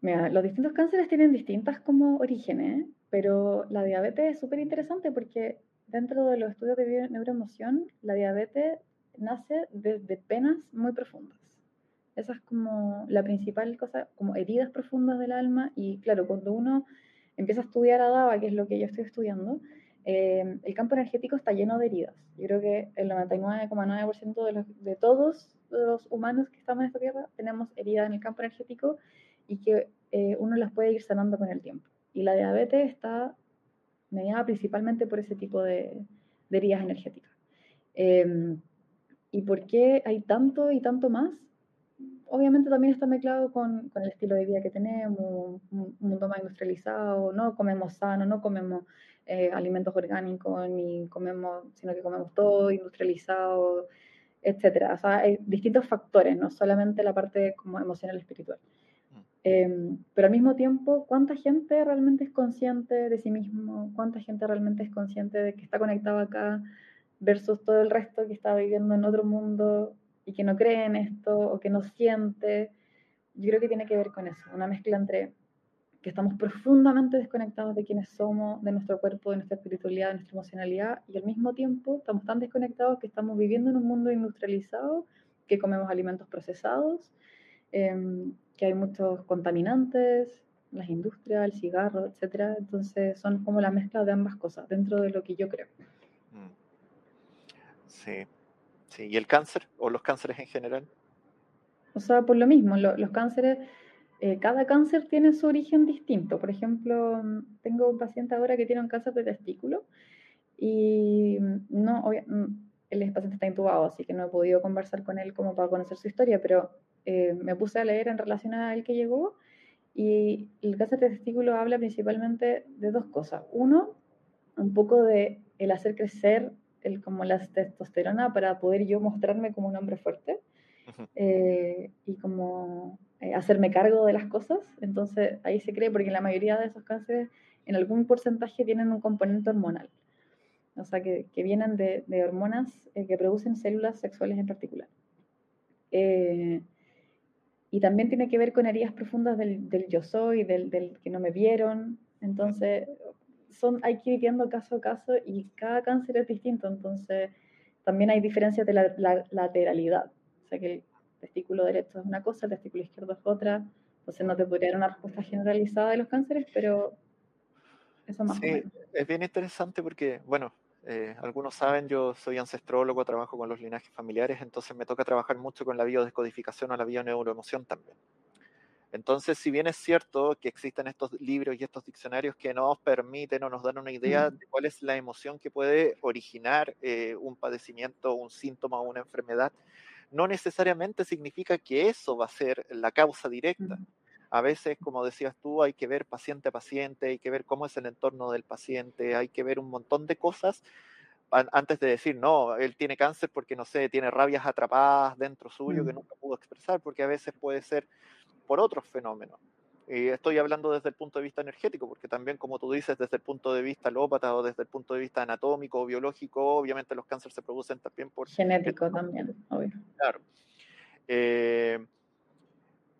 Mira, los distintos cánceres tienen distintas como orígenes, pero la diabetes es súper interesante porque dentro de los estudios de neuroemoción, la diabetes nace desde penas muy profundas. Esa es como la principal cosa, como heridas profundas del alma. Y claro, cuando uno empieza a estudiar a Dava, que es lo que yo estoy estudiando, eh, el campo energético está lleno de heridas. Yo creo que el 99,9% de, de todos los humanos que estamos en esta tierra tenemos heridas en el campo energético y que eh, uno las puede ir sanando con el tiempo. Y la diabetes está mediada principalmente por ese tipo de, de heridas energéticas. Em, ¿Y por qué hay tanto y tanto más? Obviamente también está mezclado con, con el estilo de vida que tenemos, un, mundo más industrializado, no comemos sano, no comemos eh, alimentos orgánicos, ni comemos, sino que comemos todo industrializado, etcétera. O sea, hay distintos factores, no solamente la parte como emocional espiritual. Em, pero al mismo tiempo, ¿cuánta gente realmente es consciente de sí mismo? ¿Cuánta gente realmente es consciente de que está conectado acá versus todo el resto que está viviendo en otro mundo y que no cree en esto o que no siente? Yo creo que tiene que ver con eso, una mezcla entre que estamos profundamente desconectados de quiénes somos, de nuestro cuerpo, de nuestra espiritualidad, de nuestra emocionalidad, y al mismo tiempo estamos tan desconectados que estamos viviendo en un mundo industrializado, que comemos alimentos procesados, em, que hay muchos contaminantes, las industrias, el cigarro, etcétera. Entonces son como la mezcla de ambas cosas dentro de lo que yo creo. Mm. Sí, sí. ¿Y el cáncer o los cánceres en general? O sea, por lo mismo, los cánceres, eh, cada cáncer tiene su origen distinto. Por ejemplo, tengo un paciente ahora que tiene un cáncer de testículo y no, el paciente está intubado, así que no he podido conversar con él como para conocer su historia, pero eh, me puse a leer en relación a él que llegó y el cáncer de testículo habla principalmente de dos cosas. Uno, un poco de el hacer crecer el, como la testosterona para poder yo mostrarme como un hombre fuerte eh, y como eh, hacerme cargo de las cosas. Entonces ahí se cree, porque la mayoría de esos cánceres en algún porcentaje tienen un componente hormonal. O sea, que, que vienen de, de hormonas que producen células sexuales en particular. Eh, y también tiene que ver con heridas profundas del, del yo soy, del, del, que no me vieron. Entonces, son, hay que ir viendo caso a caso y cada cáncer es distinto. Entonces, también hay diferencias de la, lateralidad. O sea, que el testículo derecho es una cosa, el testículo izquierdo es otra. Entonces, no te podría dar una respuesta generalizada de los cánceres, pero eso más sí, Es bien interesante porque, bueno, eh, algunos saben, yo soy ancestrólogo, trabajo con los linajes familiares, entonces me toca trabajar mucho con la biodescodificación o la bioneuroemoción también. Entonces, si bien es cierto que existen estos libros y estos diccionarios que nos permiten o nos dan una idea de cuál es la emoción que puede originar eh, un padecimiento, un síntoma o una enfermedad, no necesariamente significa que eso va a ser la causa directa. A veces, como decías tú, hay que ver paciente a paciente, hay que ver cómo es el entorno del paciente, hay que ver un montón de cosas antes de decir, no, él tiene cáncer porque, no sé, tiene rabias atrapadas dentro suyo que nunca pudo expresar, porque a veces puede ser por otros fenómenos. Y estoy hablando desde el punto de vista energético, porque también, como tú dices, desde el punto de vista lópata o desde el punto de vista anatómico o biológico, obviamente los cánceres se producen también por... Genético también, obvio. Claro. Eh,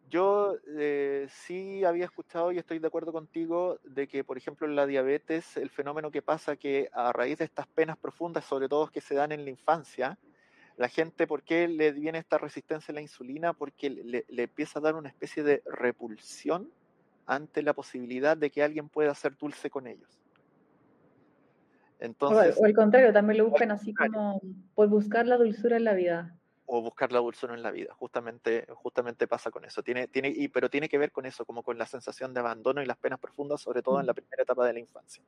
yo eh, sí había escuchado y estoy de acuerdo contigo de que, por ejemplo, en la diabetes, el fenómeno que pasa que a raíz de estas penas profundas, sobre todo que se dan en la infancia, la gente, ¿por qué le viene esta resistencia a la insulina? Porque le, empieza a dar una especie de repulsión ante la posibilidad de que alguien pueda hacer dulce con ellos. Entonces, o, al contrario, también lo buscan así como por buscar la dulzura en la vida o buscar la dulzura en la vida. Justamente, justamente pasa con eso. Tiene, tiene, y, pero tiene que ver con eso, como con la sensación de abandono y las penas profundas, sobre todo en la primera etapa de la infancia.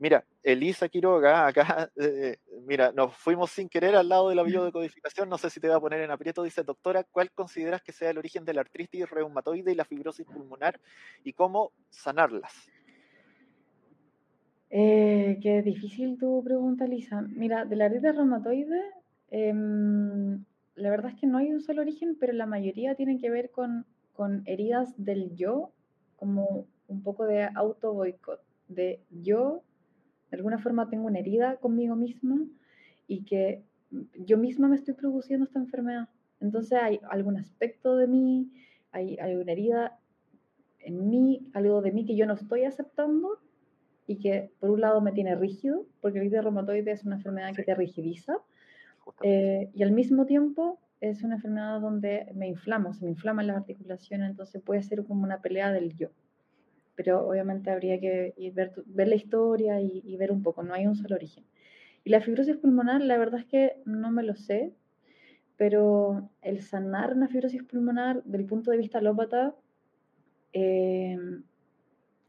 Mira, Elisa Quiroga, acá, eh, mira, nos fuimos sin querer al lado de la biodecodificación, no sé si te va a poner en aprieto, dice, doctora, ¿cuál consideras que sea el origen de la artritis reumatoide y la fibrosis pulmonar y cómo sanarlas? Eh, qué difícil tu pregunta, Elisa. Mira, de la artritis reumatoide, Em, la verdad es que no hay un solo origen, pero la mayoría tienen que ver con, con heridas del yo, como un poco de auto boicot, de yo, de alguna forma tengo una herida conmigo misma y que yo misma me estoy produciendo esta enfermedad. Entonces hay algún aspecto de mí, hay, hay una herida en mí, algo de mí que yo no estoy aceptando y que por un lado me tiene rígido, porque el reumatoide es una enfermedad que te rigidiza, eh, y al mismo tiempo es una enfermedad donde me inflamo, se me inflaman las articulaciones, entonces puede ser como una pelea del yo. Pero obviamente habría que ver, ver la historia y, y, ver un poco, no hay un solo origen. Y la fibrosis pulmonar, la verdad es que no me lo sé, pero el sanar una fibrosis pulmonar del punto de vista alópata, eh,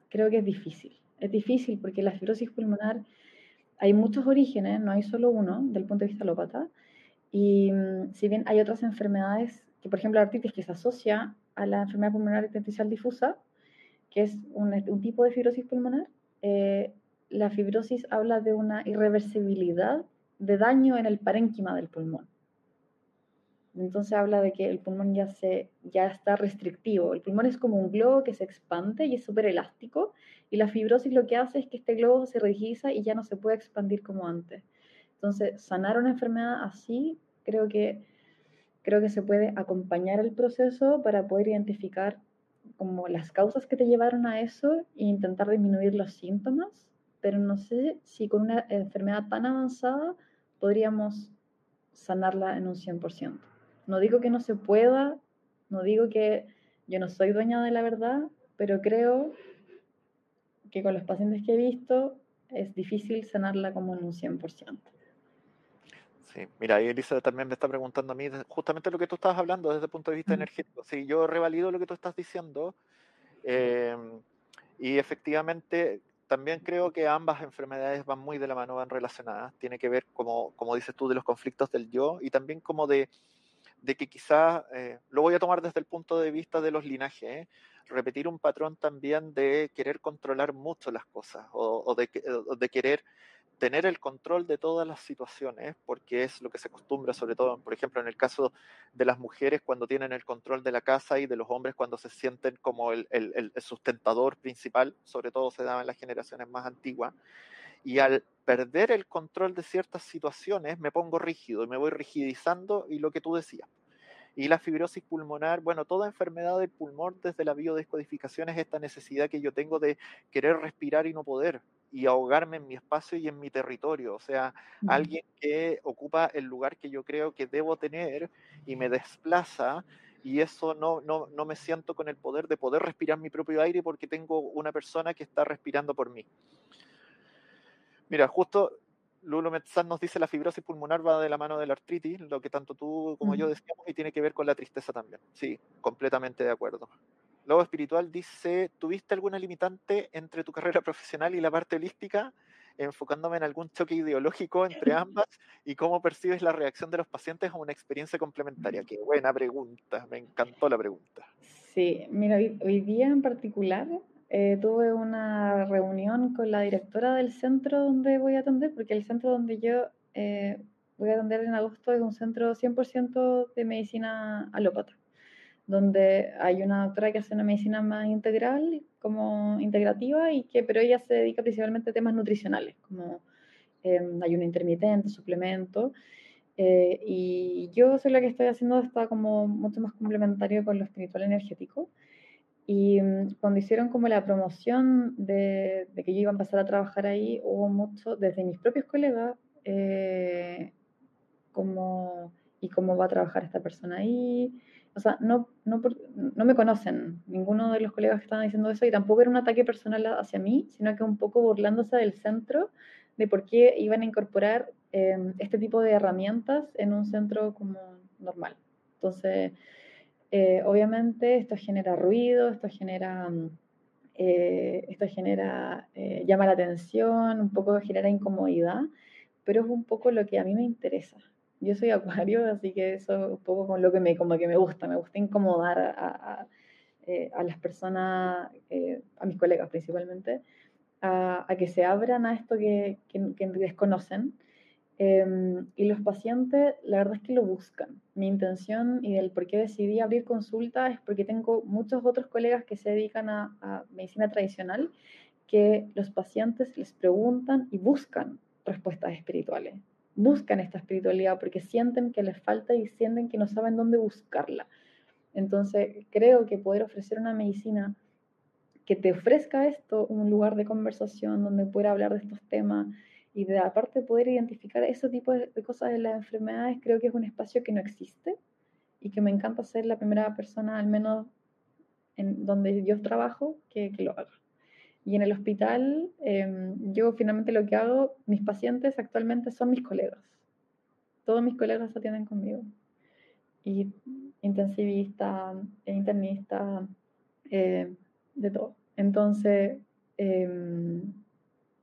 creo que es difícil. Es difícil porque la fibrosis pulmonar hay muchos orígenes, no hay solo uno del punto de vista alópata. Y mm, si bien hay otras enfermedades, que por ejemplo la artritis que se asocia a la enfermedad pulmonar intersticial difusa, que es un, tipo de fibrosis pulmonar, eh, la fibrosis habla de una irreversibilidad de daño en el parénquima del pulmón. Entonces habla de que el pulmón ya, se, ya está restrictivo. El pulmón es como un globo que se expande y es súper elástico. Y la fibrosis lo que hace es que este globo se rigidiza y ya no se puede expandir como antes. Entonces, sanar una enfermedad así, creo que, creo que se puede acompañar el proceso para poder identificar como las causas que te llevaron a eso e intentar disminuir los síntomas. Pero no sé si con una enfermedad tan avanzada podríamos sanarla en un 100%. No digo que no se pueda, no digo que yo no soy dueña de la verdad, pero creo que con los pacientes que he visto es difícil sanarla como en un 100%. Sí, mira, ahí Elisa también me está preguntando a mí justamente lo que tú estabas hablando desde el punto de vista energético. Sí, yo revalido lo que tú estás diciendo em, y efectivamente también creo que ambas enfermedades van muy de la mano, van relacionadas. Tiene que ver, como, como dices tú, de los conflictos del yo y también como de de que quizás, eh, lo voy a tomar desde el punto de vista de los linajes, ¿eh? repetir un patrón también de querer controlar mucho las cosas o, de, de, querer tener el control de todas las situaciones, porque es lo que se acostumbra, sobre todo, por ejemplo, en el caso de las mujeres cuando tienen el control de la casa y de los hombres cuando se sienten como el, el, el sustentador principal, sobre todo se daba en las generaciones más antiguas, y al perder el control de ciertas situaciones me pongo rígido y me voy rigidizando y lo que tú decías. Y la fibrosis pulmonar, bueno, toda enfermedad del pulmón desde la biodescodificación es esta necesidad que yo tengo de querer respirar y no poder y ahogarme en mi espacio y en mi territorio. O sea, alguien que ocupa el lugar que yo creo que debo tener y me desplaza y eso no, no, no me siento con el poder de poder respirar mi propio aire porque tengo una persona que está respirando por mí. Mira, justo Lulo Metzán nos dice la fibrosis pulmonar va de la mano de la artritis, lo que tanto tú como yo decíamos, y tiene que ver con la tristeza también. Sí, completamente de acuerdo. Lobo Espiritual dice, ¿tuviste alguna limitante entre tu carrera profesional y la parte holística? enfocándome en algún choque ideológico entre ambas y cómo percibes la reacción de los pacientes a una experiencia complementaria. Qué buena pregunta, me encantó la pregunta. Sí, mira, hoy día en particular eh, tuve una reunión con la directora del centro donde voy a atender, porque el centro donde yo eh, voy a atender en agosto es un centro 100% de medicina alópata, donde hay una doctora que hace una medicina más integral, como integrativa, y que, pero ella se dedica principalmente a temas nutricionales, como eh, ayuno intermitente, suplemento. Eh, y yo sé lo que estoy haciendo está como mucho más complementario con lo espiritual energético. Y mm, cuando hicieron como la promoción de, que yo iba a empezar a trabajar ahí, hubo mucho, desde mis propios colegas, eh, como, ¿y cómo va a trabajar esta persona ahí? O sea, no, no, no me conocen, ninguno de los colegas que estaban diciendo eso, y tampoco era un ataque personal hacia mí, sino que un poco burlándose del centro de por qué iban a incorporar eh, este tipo de herramientas en un centro como normal. Entonces, eh, obviamente esto genera ruido, esto genera, mm, eh, esto genera, eh, llama la atención, un poco genera incomodidad, pero es un poco lo que a mí me interesa. Yo soy acuario, así que eso es un poco con lo que me, como que me gusta, me gusta incomodar a, a, las personas, a mis colegas principalmente, a, que se abran a esto que, que, que desconocen Em, y los pacientes, la verdad es que lo buscan. Mi intención y el por qué decidí abrir consulta es porque tengo muchos otros colegas que se dedican a, medicina tradicional que los pacientes les preguntan y buscan respuestas espirituales. Buscan esta espiritualidad porque sienten que les falta y sienten que no saben dónde buscarla. Entonces, creo que poder ofrecer una medicina que te ofrezca esto, un lugar de conversación donde pueda hablar de estos temas, y de aparte poder identificar ese tipo de, cosas en las enfermedades, creo que es un espacio que no existe. y que me encanta ser la primera persona, al menos en donde yo trabajo, que, que lo haga. Y en el hospital, em, yo finalmente lo que hago, mis pacientes actualmente son mis colegas. Todos mis colegas atienden conmigo. Y intensivista, internista, eh, de todo. Entonces, em,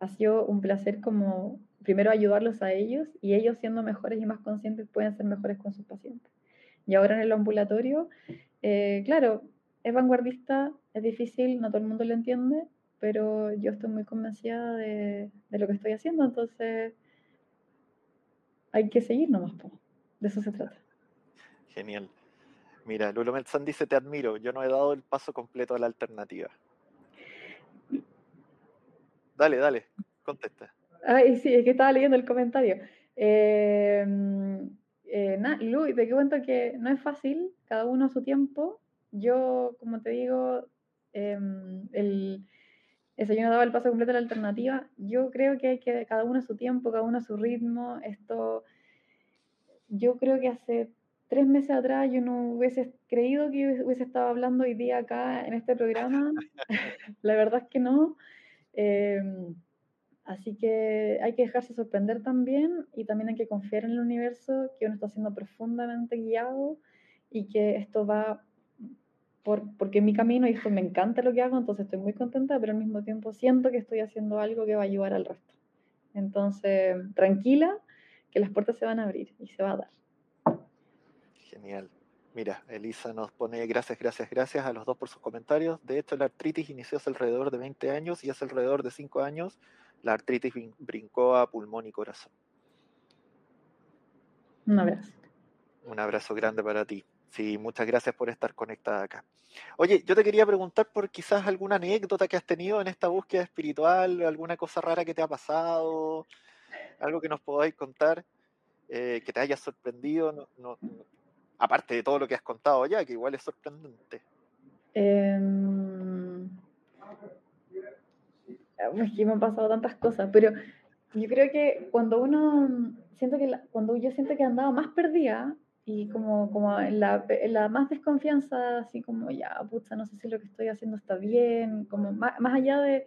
ha sido un placer como primero ayudarlos a ellos y ellos siendo mejores y más conscientes pueden ser mejores con sus pacientes. Y ahora en el ambulatorio, eh, claro, es vanguardista, es difícil, no todo el mundo lo entiende, pero yo estoy muy convencida de, lo que estoy haciendo, entonces hay que seguir nomás, de eso se trata. Genial. Mira, Lulo Melzán dice, te admiro, yo no he dado el paso completo a la alternativa. Dale, dale, contesta. Ay, sí, es que estaba leyendo el comentario. Eh, eh, Luis, te cuento que no es fácil, cada uno a su tiempo. Yo, como te digo, em, el, eso yo no daba el paso completo a la alternativa. Yo creo que hay que cada uno a su tiempo, cada uno a su ritmo. Esto, yo creo que hace tres meses atrás yo no hubiese creído que hubiese estado hablando hoy día acá en este programa. la verdad es que no. Em, así que hay que dejarse sorprender también y también hay que confiar en el universo, que uno está siendo profundamente guiado y que esto va porque mi camino y esto me encanta lo que hago, entonces estoy muy contenta, pero al mismo tiempo siento que estoy haciendo algo que va a ayudar al resto. Entonces, tranquila, que las puertas se van a abrir y se va a dar. Genial. Mira, Elisa nos pone gracias, gracias, gracias a los dos por sus comentarios. De hecho, la artritis inició hace alrededor de 20 años y hace alrededor de 5 años la artritis brincó a pulmón y corazón. Un abrazo. Un abrazo grande para ti. Sí, muchas gracias por estar conectada acá. Oye, yo te quería preguntar por quizás alguna anécdota que has tenido en esta búsqueda espiritual, alguna cosa rara que te ha pasado, algo que nos podáis contar, eh, que te haya sorprendido, aparte de todo lo que has contado ya, que igual es sorprendente. Em, es que me han pasado tantas cosas, pero yo creo que cuando uno, siento que cuando yo siento que he andado más perdida, y como, como en, la, la, más desconfianza, así como, ya, puta, no sé si lo que estoy haciendo está bien, como más, más allá de,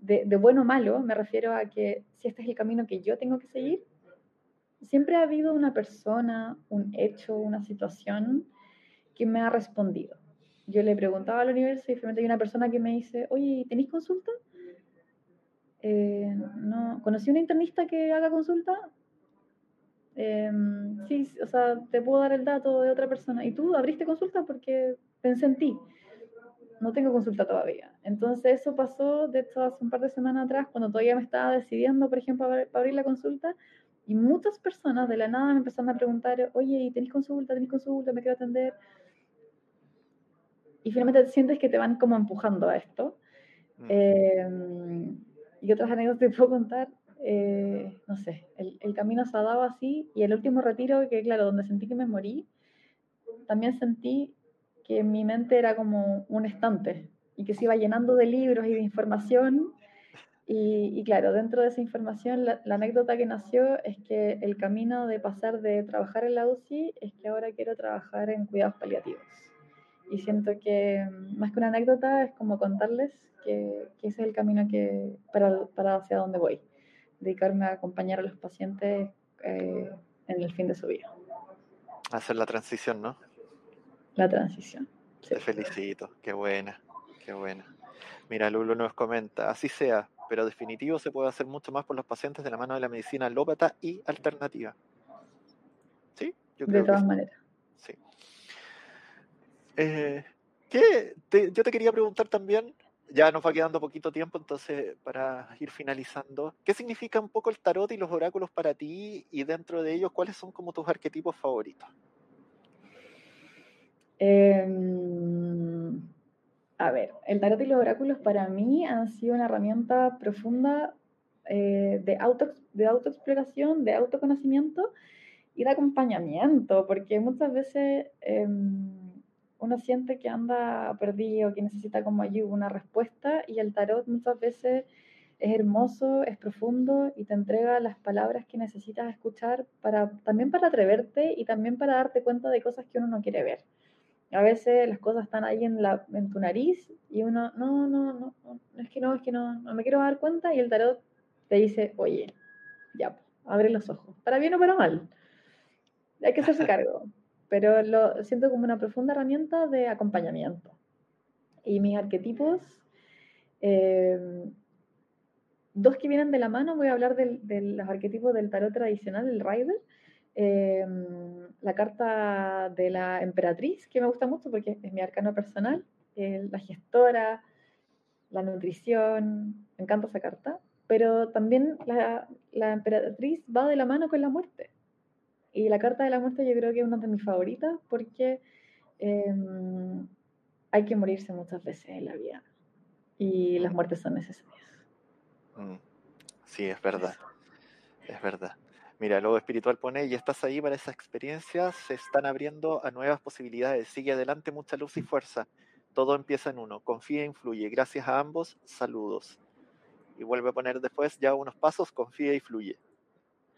de, de, bueno o malo, me refiero a que si este es el camino que yo tengo que seguir, siempre ha habido una persona, un hecho, una situación que me ha respondido. Yo le preguntaba al universo y finalmente hay una persona que me dice, oye, ¿tenéis consulta? Eh, no, ¿conocí una internista que haga consulta? Em, sí, o sea, te puedo dar el dato de otra persona. ¿Y tú abriste consulta? Porque pensé en ti. No tengo consulta todavía. Entonces eso pasó, de hecho, hace un par de semanas atrás, cuando todavía me estaba decidiendo, por ejemplo, para abrir la consulta, y muchas personas de la nada me empezaron a preguntar, oye, ¿y tenéis consulta? ¿Tenéis consulta? ¿Me quiero atender? Y finalmente sientes que te van como empujando a esto. Mm. Em, y otras anécdotas te puedo contar. Eh, no sé, el, el, camino se ha dado así y el último retiro, que claro, donde sentí que me morí, también sentí que mi mente era como un estante y que se iba llenando de libros y de información. Y, claro, dentro de esa información, la, anécdota que nació es que el camino de pasar de trabajar en la UCI es que ahora quiero trabajar en cuidados paliativos. Y siento que más que una anécdota es como contarles que, que ese es el camino que, para, para hacia donde voy dedicarme a acompañar a los pacientes eh, en el fin de su vida. Hacer la transición, ¿no? La transición. Te felicito, qué buena, qué buena. Mira, Lulo nos comenta, así sea, pero definitivo se puede hacer mucho más por los pacientes de la mano de la medicina alópata y alternativa. ¿Sí? Yo creo de todas maneras. Sí. Eh, ¿qué? yo te quería preguntar también, ya nos va quedando poquito tiempo, entonces para ir finalizando, ¿qué significa un poco el tarot y los oráculos para ti y dentro de ellos cuáles son como tus arquetipos favoritos? Em, a ver, el tarot y los oráculos para mí han sido una herramienta profunda eh, de, auto, de autoexploración, de autoconocimiento y de acompañamiento, porque muchas veces... Em, uno siente que anda perdido, que necesita como ayuda, una respuesta, y el tarot muchas veces es hermoso, es profundo y te entrega las palabras que necesitas escuchar para, también para atreverte y también para darte cuenta de cosas que uno no quiere ver. A veces las cosas están ahí en, la, en tu nariz y uno, no, no, no, no, es que no, es que no, no me quiero dar cuenta y el tarot te dice, oye, ya, abre los ojos, para bien o para mal. Hay que hacerse cargo, pero lo siento como una profunda herramienta de acompañamiento. Y mis arquetipos, eh, dos que vienen de la mano, voy a hablar de los arquetipos del tarot tradicional, el Rider. Eh, la carta de la emperatriz, que me gusta mucho porque es mi arcano personal, la gestora, la nutrición, me encanta esa carta, pero también la, emperatriz va de la mano con la muerte. Y la carta de la muerte yo creo que es una de mis favoritas porque em, hay que morirse muchas veces en la vida y las muertes son necesarias. Mm. Sí, es verdad. Es verdad. Mira, lo espiritual pone, y estás ahí para esa experiencia, se están abriendo a nuevas posibilidades. Sigue adelante, mucha luz y fuerza. Todo empieza en uno. Confía e influye. Gracias a ambos, saludos. Y vuelve a poner después ya unos pasos, confía y fluye.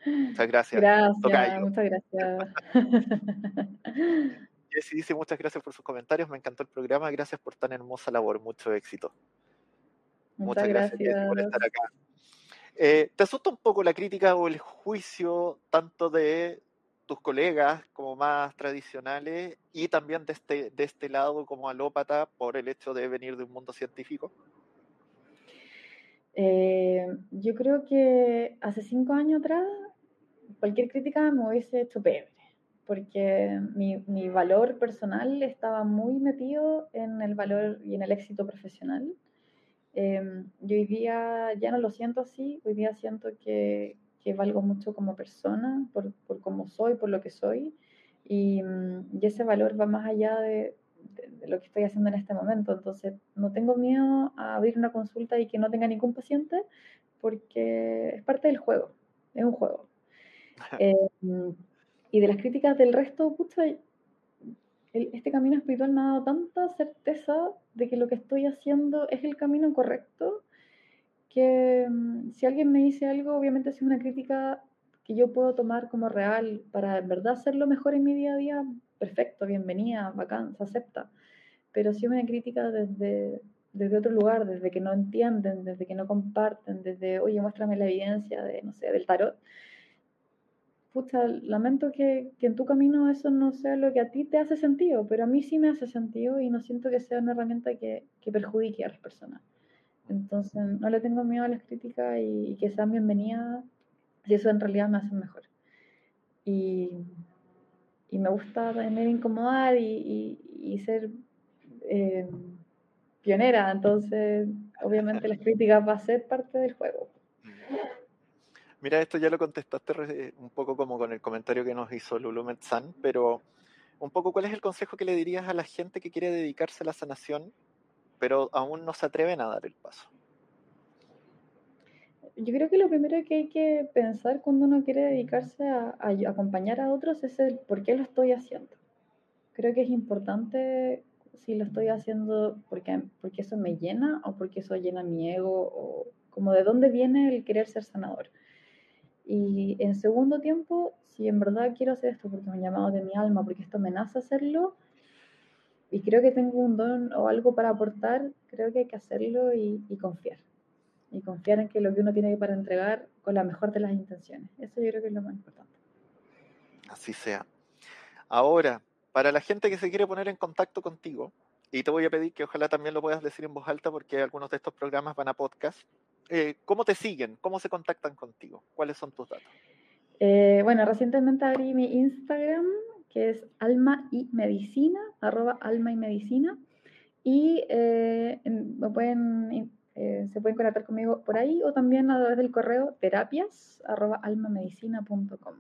Muchas gracias. Gracias, muchas gracias. Jessy dice muchas gracias por sus comentarios, me encantó el programa, gracias por tan hermosa labor, mucho éxito. Muchas, gracias, por estar acá. Eh, ¿Te asusta un poco la crítica o el juicio tanto de tus colegas como más tradicionales y también de este, de este lado como alópata por el hecho de venir de un mundo científico? Eh, yo creo que hace cinco años atrás cualquier crítica me hubiese hecho pebre, porque mi, mi valor personal estaba muy metido en el valor y en el éxito profesional Em, yo hoy día ya no lo siento así, hoy día siento que, que valgo mucho como persona, por, por cómo soy, por lo que soy, y, mm, y ese valor va más allá de, de, lo que estoy haciendo en este momento. Entonces, no tengo miedo a abrir una consulta y que no tenga ningún paciente, porque es parte del juego, es un juego. Em, y de las críticas del resto, pucha, este camino espiritual me ha dado tanta certeza de que lo que estoy haciendo es el camino correcto, que mm, si alguien me dice algo, obviamente si es una crítica que yo puedo tomar como real para en verdad hacerlo mejor en mi día a día, perfecto, bienvenida, bacán, se acepta. Pero si es una crítica desde, desde otro lugar, desde que no entienden, desde que no comparten, desde, oye, muéstrame la evidencia de, no sé, del tarot, pucha, lamento que, que, en tu camino eso no sea lo que a ti te hace sentido, pero a mí sí me hace sentido y no siento que sea una herramienta que, que perjudique a las personas. Entonces, no le tengo miedo a las críticas y, y que sean bienvenidas si eso en realidad me hace mejor. Y, y me gusta tener incomodar y, y ser eh, pionera, entonces obviamente las críticas va a ser parte del juego. Mira, esto ya lo contestaste un poco como con el comentario que nos hizo Lulu Metzán, pero un poco cuál es el consejo que le dirías a la gente que quiere dedicarse a la sanación, pero aún no se atreven a dar el paso. Yo creo que lo primero que hay que pensar cuando uno quiere dedicarse a, acompañar a otros es el por qué lo estoy haciendo. Creo que es importante si lo estoy haciendo porque, porque eso me llena o porque eso llena mi ego o como de dónde viene el querer ser sanador. Y en segundo tiempo, si en verdad quiero hacer esto porque me han llamado de mi alma, porque esto me nace hacerlo, y creo que tengo un don o algo para aportar, creo que hay que hacerlo y, y confiar. Y confiar en que lo que uno tiene para entregar con la mejor de las intenciones. Eso yo creo que es lo más importante. Así sea. Ahora, para la gente que se quiere poner en contacto contigo, y te voy a pedir que ojalá también lo puedas decir en voz alta porque algunos de estos programas van a podcast, eh, ¿cómo te siguen? ¿Cómo se contactan contigo? ¿Cuáles son tus datos? Eh, bueno, recientemente abrí mi Instagram, que es alma y medicina, arroba alma y medicina, y eh, me pueden, eh, se pueden conectar conmigo por ahí o también a través del correo terapias arroba almamedicina.com.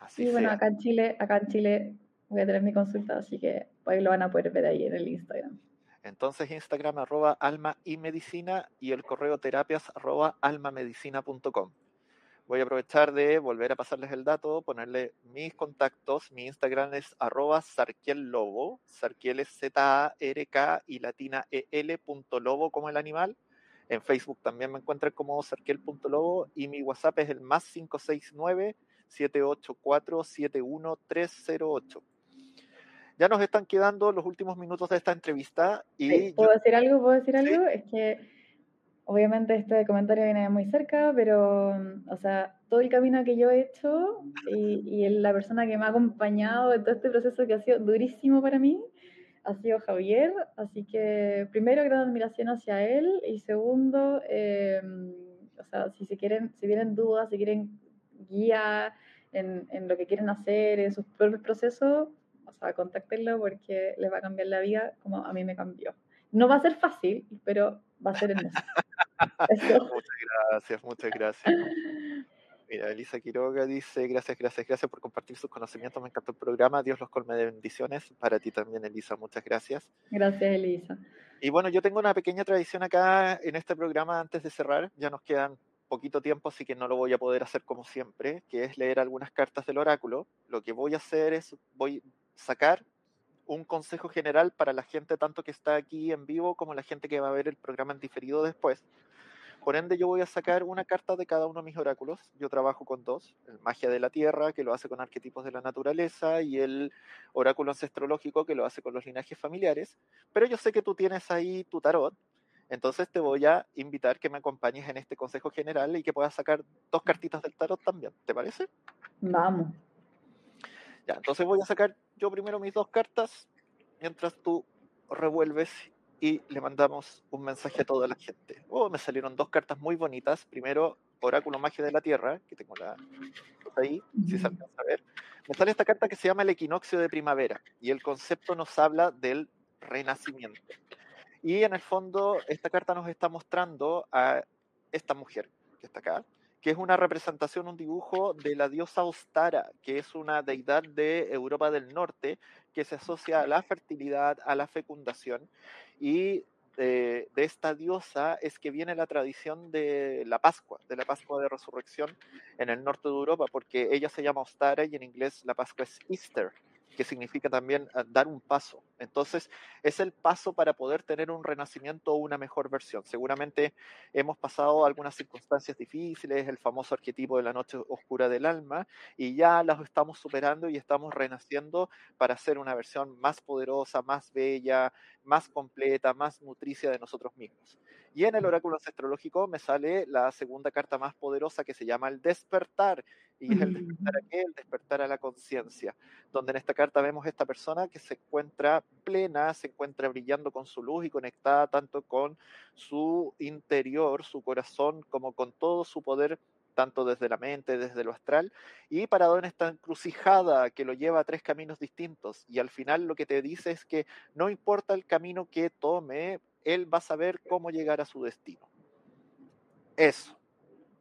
Así y bueno, acá en Chile, acá en Chile voy a tener mi consulta, así que ahí lo van a poder ver ahí en el Instagram. Entonces Instagram arroba alma y medicina y el correo terapias arroba almamedicina.com. Voy a aprovechar de volver a pasarles el dato, ponerle mis contactos. Mi Instagram es arroba sarkiellobo, sarkiel es Z-A-R-K y latina E-L punto lobo como el animal. En Facebook también me encuentran como cerquiel.lobo y mi WhatsApp es el más 569 784 71308 ya nos están quedando los últimos minutos de esta entrevista y ¿Puedo decir algo? ¿Puedo decir algo? Es que obviamente este comentario viene muy cerca, pero, o sea, todo el camino que yo he hecho y, y la persona que me ha acompañado en todo este proceso que ha sido durísimo para mí, ha sido Javier, así que primero gran admiración hacia él y segundo, em, o sea, si se quieren, si tienen dudas, si quieren guía en, en, lo que quieren hacer, en sus propios procesos, o sea, contáctenlo porque les va a cambiar la vida como a mí me cambió. No va a ser fácil, pero va a ser en eso. Muchas gracias, muchas gracias. Mira, Elisa Quiroga dice, gracias, gracias, gracias por compartir sus conocimientos, me encantó el programa, Dios los colme de bendiciones. Para ti también, Elisa, muchas gracias. Gracias, Elisa. Y bueno, yo tengo una pequeña tradición acá en este programa antes de cerrar, ya nos quedan poquito tiempo, así que no lo voy a poder hacer como siempre, que es leer algunas cartas del oráculo. Lo que voy a hacer es, voy sacar un consejo general para la gente tanto que está aquí en vivo como la gente que va a ver el programa en diferido después. Por ende, yo voy a sacar una carta de cada uno de mis oráculos. Yo trabajo con dos, el Magia de la Tierra, que lo hace con arquetipos de la naturaleza, y el Oráculo Ancestrológico, que lo hace con los linajes familiares. Pero yo sé que tú tienes ahí tu tarot, entonces te voy a invitar que me acompañes en este consejo general y que puedas sacar dos cartitas del tarot también. ¿Te parece? Vamos. Ya, entonces voy a sacar yo primero mis dos cartas mientras tú revuelves y le mandamos un mensaje a toda la gente. Oh, me salieron dos cartas muy bonitas. Primero, Oráculo Magia de la Tierra, que tengo la ahí, si se alcanza a ver. Me sale esta carta que se llama el equinoccio de primavera y el concepto nos habla del renacimiento. Y en el fondo, esta carta nos está mostrando a esta mujer que está acá, que es una representación, un dibujo de la diosa Ostara, que es una deidad de Europa del Norte que se asocia a la fertilidad, a la fecundación. Y de, de, esta diosa es que viene la tradición de la Pascua, de la Pascua de Resurrección en el norte de Europa, porque ella se llama Ostara y en inglés la Pascua es Easter que significa también ah, dar un paso. Entonces, es el paso para poder tener un renacimiento o una mejor versión. Seguramente hemos pasado algunas circunstancias difíciles, el famoso arquetipo de la noche oscura del alma, y ya las estamos superando y estamos renaciendo para ser una versión más poderosa, más bella, más completa, más nutricia de nosotros mismos. Y en el oráculo astrológico me sale la segunda carta más poderosa que se llama el despertar. Y es el despertar a qué? El despertar a la conciencia. Donde en esta carta vemos esta persona que se encuentra plena, se encuentra brillando con su luz y conectada tanto con su interior, su corazón, como con todo su poder tanto desde la mente, desde lo astral, y parado en esta encrucijada que lo lleva a tres caminos distintos. Y al final lo que te dice es que no importa el camino que tome, él va a saber cómo llegar a su destino. Eso.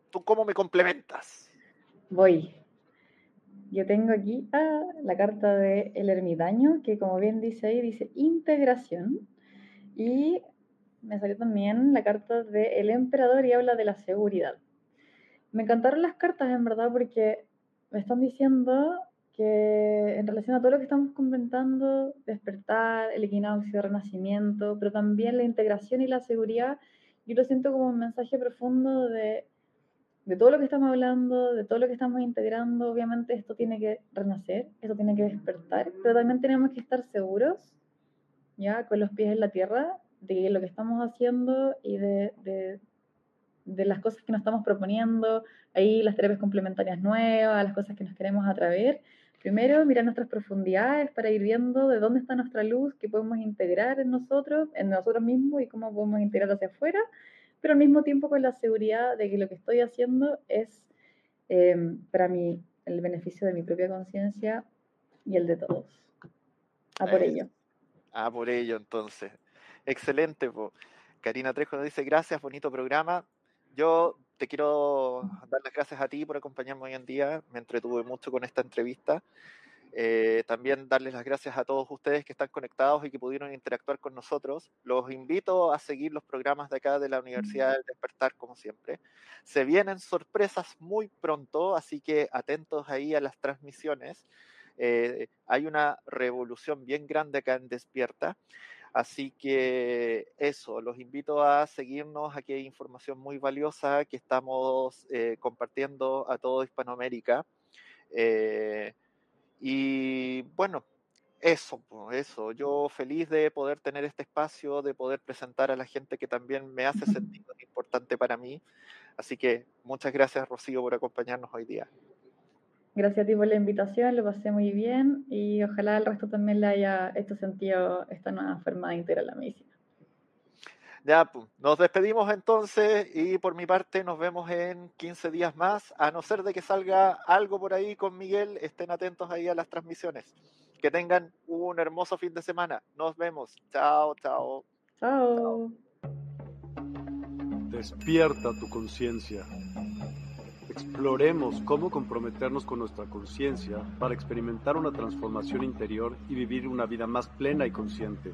¿Tú cómo me complementas? Voy. Yo tengo aquí ah, la carta de El Ermitaño, que como bien dice ahí, dice integración. Y me salió también la carta de El Emperador y habla de la seguridad. Me encantaron las cartas, en verdad, porque me están diciendo que en relación a todo lo que estamos comentando, despertar, el equinoccio, renacimiento, pero también la integración y la seguridad, yo lo siento como un mensaje profundo de, de todo lo que estamos hablando, de todo lo que estamos integrando. Obviamente esto tiene que renacer, esto tiene que despertar, pero también tenemos que estar seguros, ya, con los pies en la tierra, de lo que estamos haciendo y de, de, las cosas que nos estamos proponiendo, ahí las terapias complementarias nuevas, las cosas que nos queremos atraer. Primero, mirar nuestras profundidades para ir viendo de dónde está nuestra luz, que podemos integrar en nosotros, en nosotros mismos y cómo podemos integrar hacia afuera, pero al mismo tiempo con la seguridad de que lo que estoy haciendo es eh, para mí el beneficio de mi propia conciencia y el de todos. A por ello. A por ello, entonces. Excelente. Po. Karina Trejo nos dice, gracias, bonito programa. Yo te quiero dar las gracias a ti por acompañarme hoy en día. Me entretuve mucho con esta entrevista. Eh, también darles las gracias a todos ustedes que están conectados y que pudieron interactuar con nosotros. Los invito a seguir los programas de acá de la Universidad del Despertar, como siempre. Se vienen sorpresas muy pronto, así que atentos ahí a las transmisiones. Eh, hay una revolución bien grande acá en Despierta. Así que eso, los invito a seguirnos, aquí hay información muy valiosa que estamos eh, compartiendo a toda Hispanoamérica. Eh, y bueno, eso, eso. Yo feliz de poder tener este espacio, de poder presentar a la gente que también me hace sentir importante para mí. Así que muchas gracias, Rocío, por acompañarnos hoy día. Gracias a ti por la invitación, lo pasé muy bien y ojalá al resto también le haya hecho sentido esta nueva forma de integrar la medicina. Ya, pues, nos despedimos entonces y por mi parte nos vemos en 15 días más, a no ser de que salga algo por ahí con Miguel, estén atentos ahí a las transmisiones. Que tengan un hermoso fin de semana. Nos vemos. Chao, chao. Chao. Despierta tu conciencia. Exploremos cómo comprometernos con nuestra conciencia para experimentar una transformación interior y vivir una vida más plena y consciente.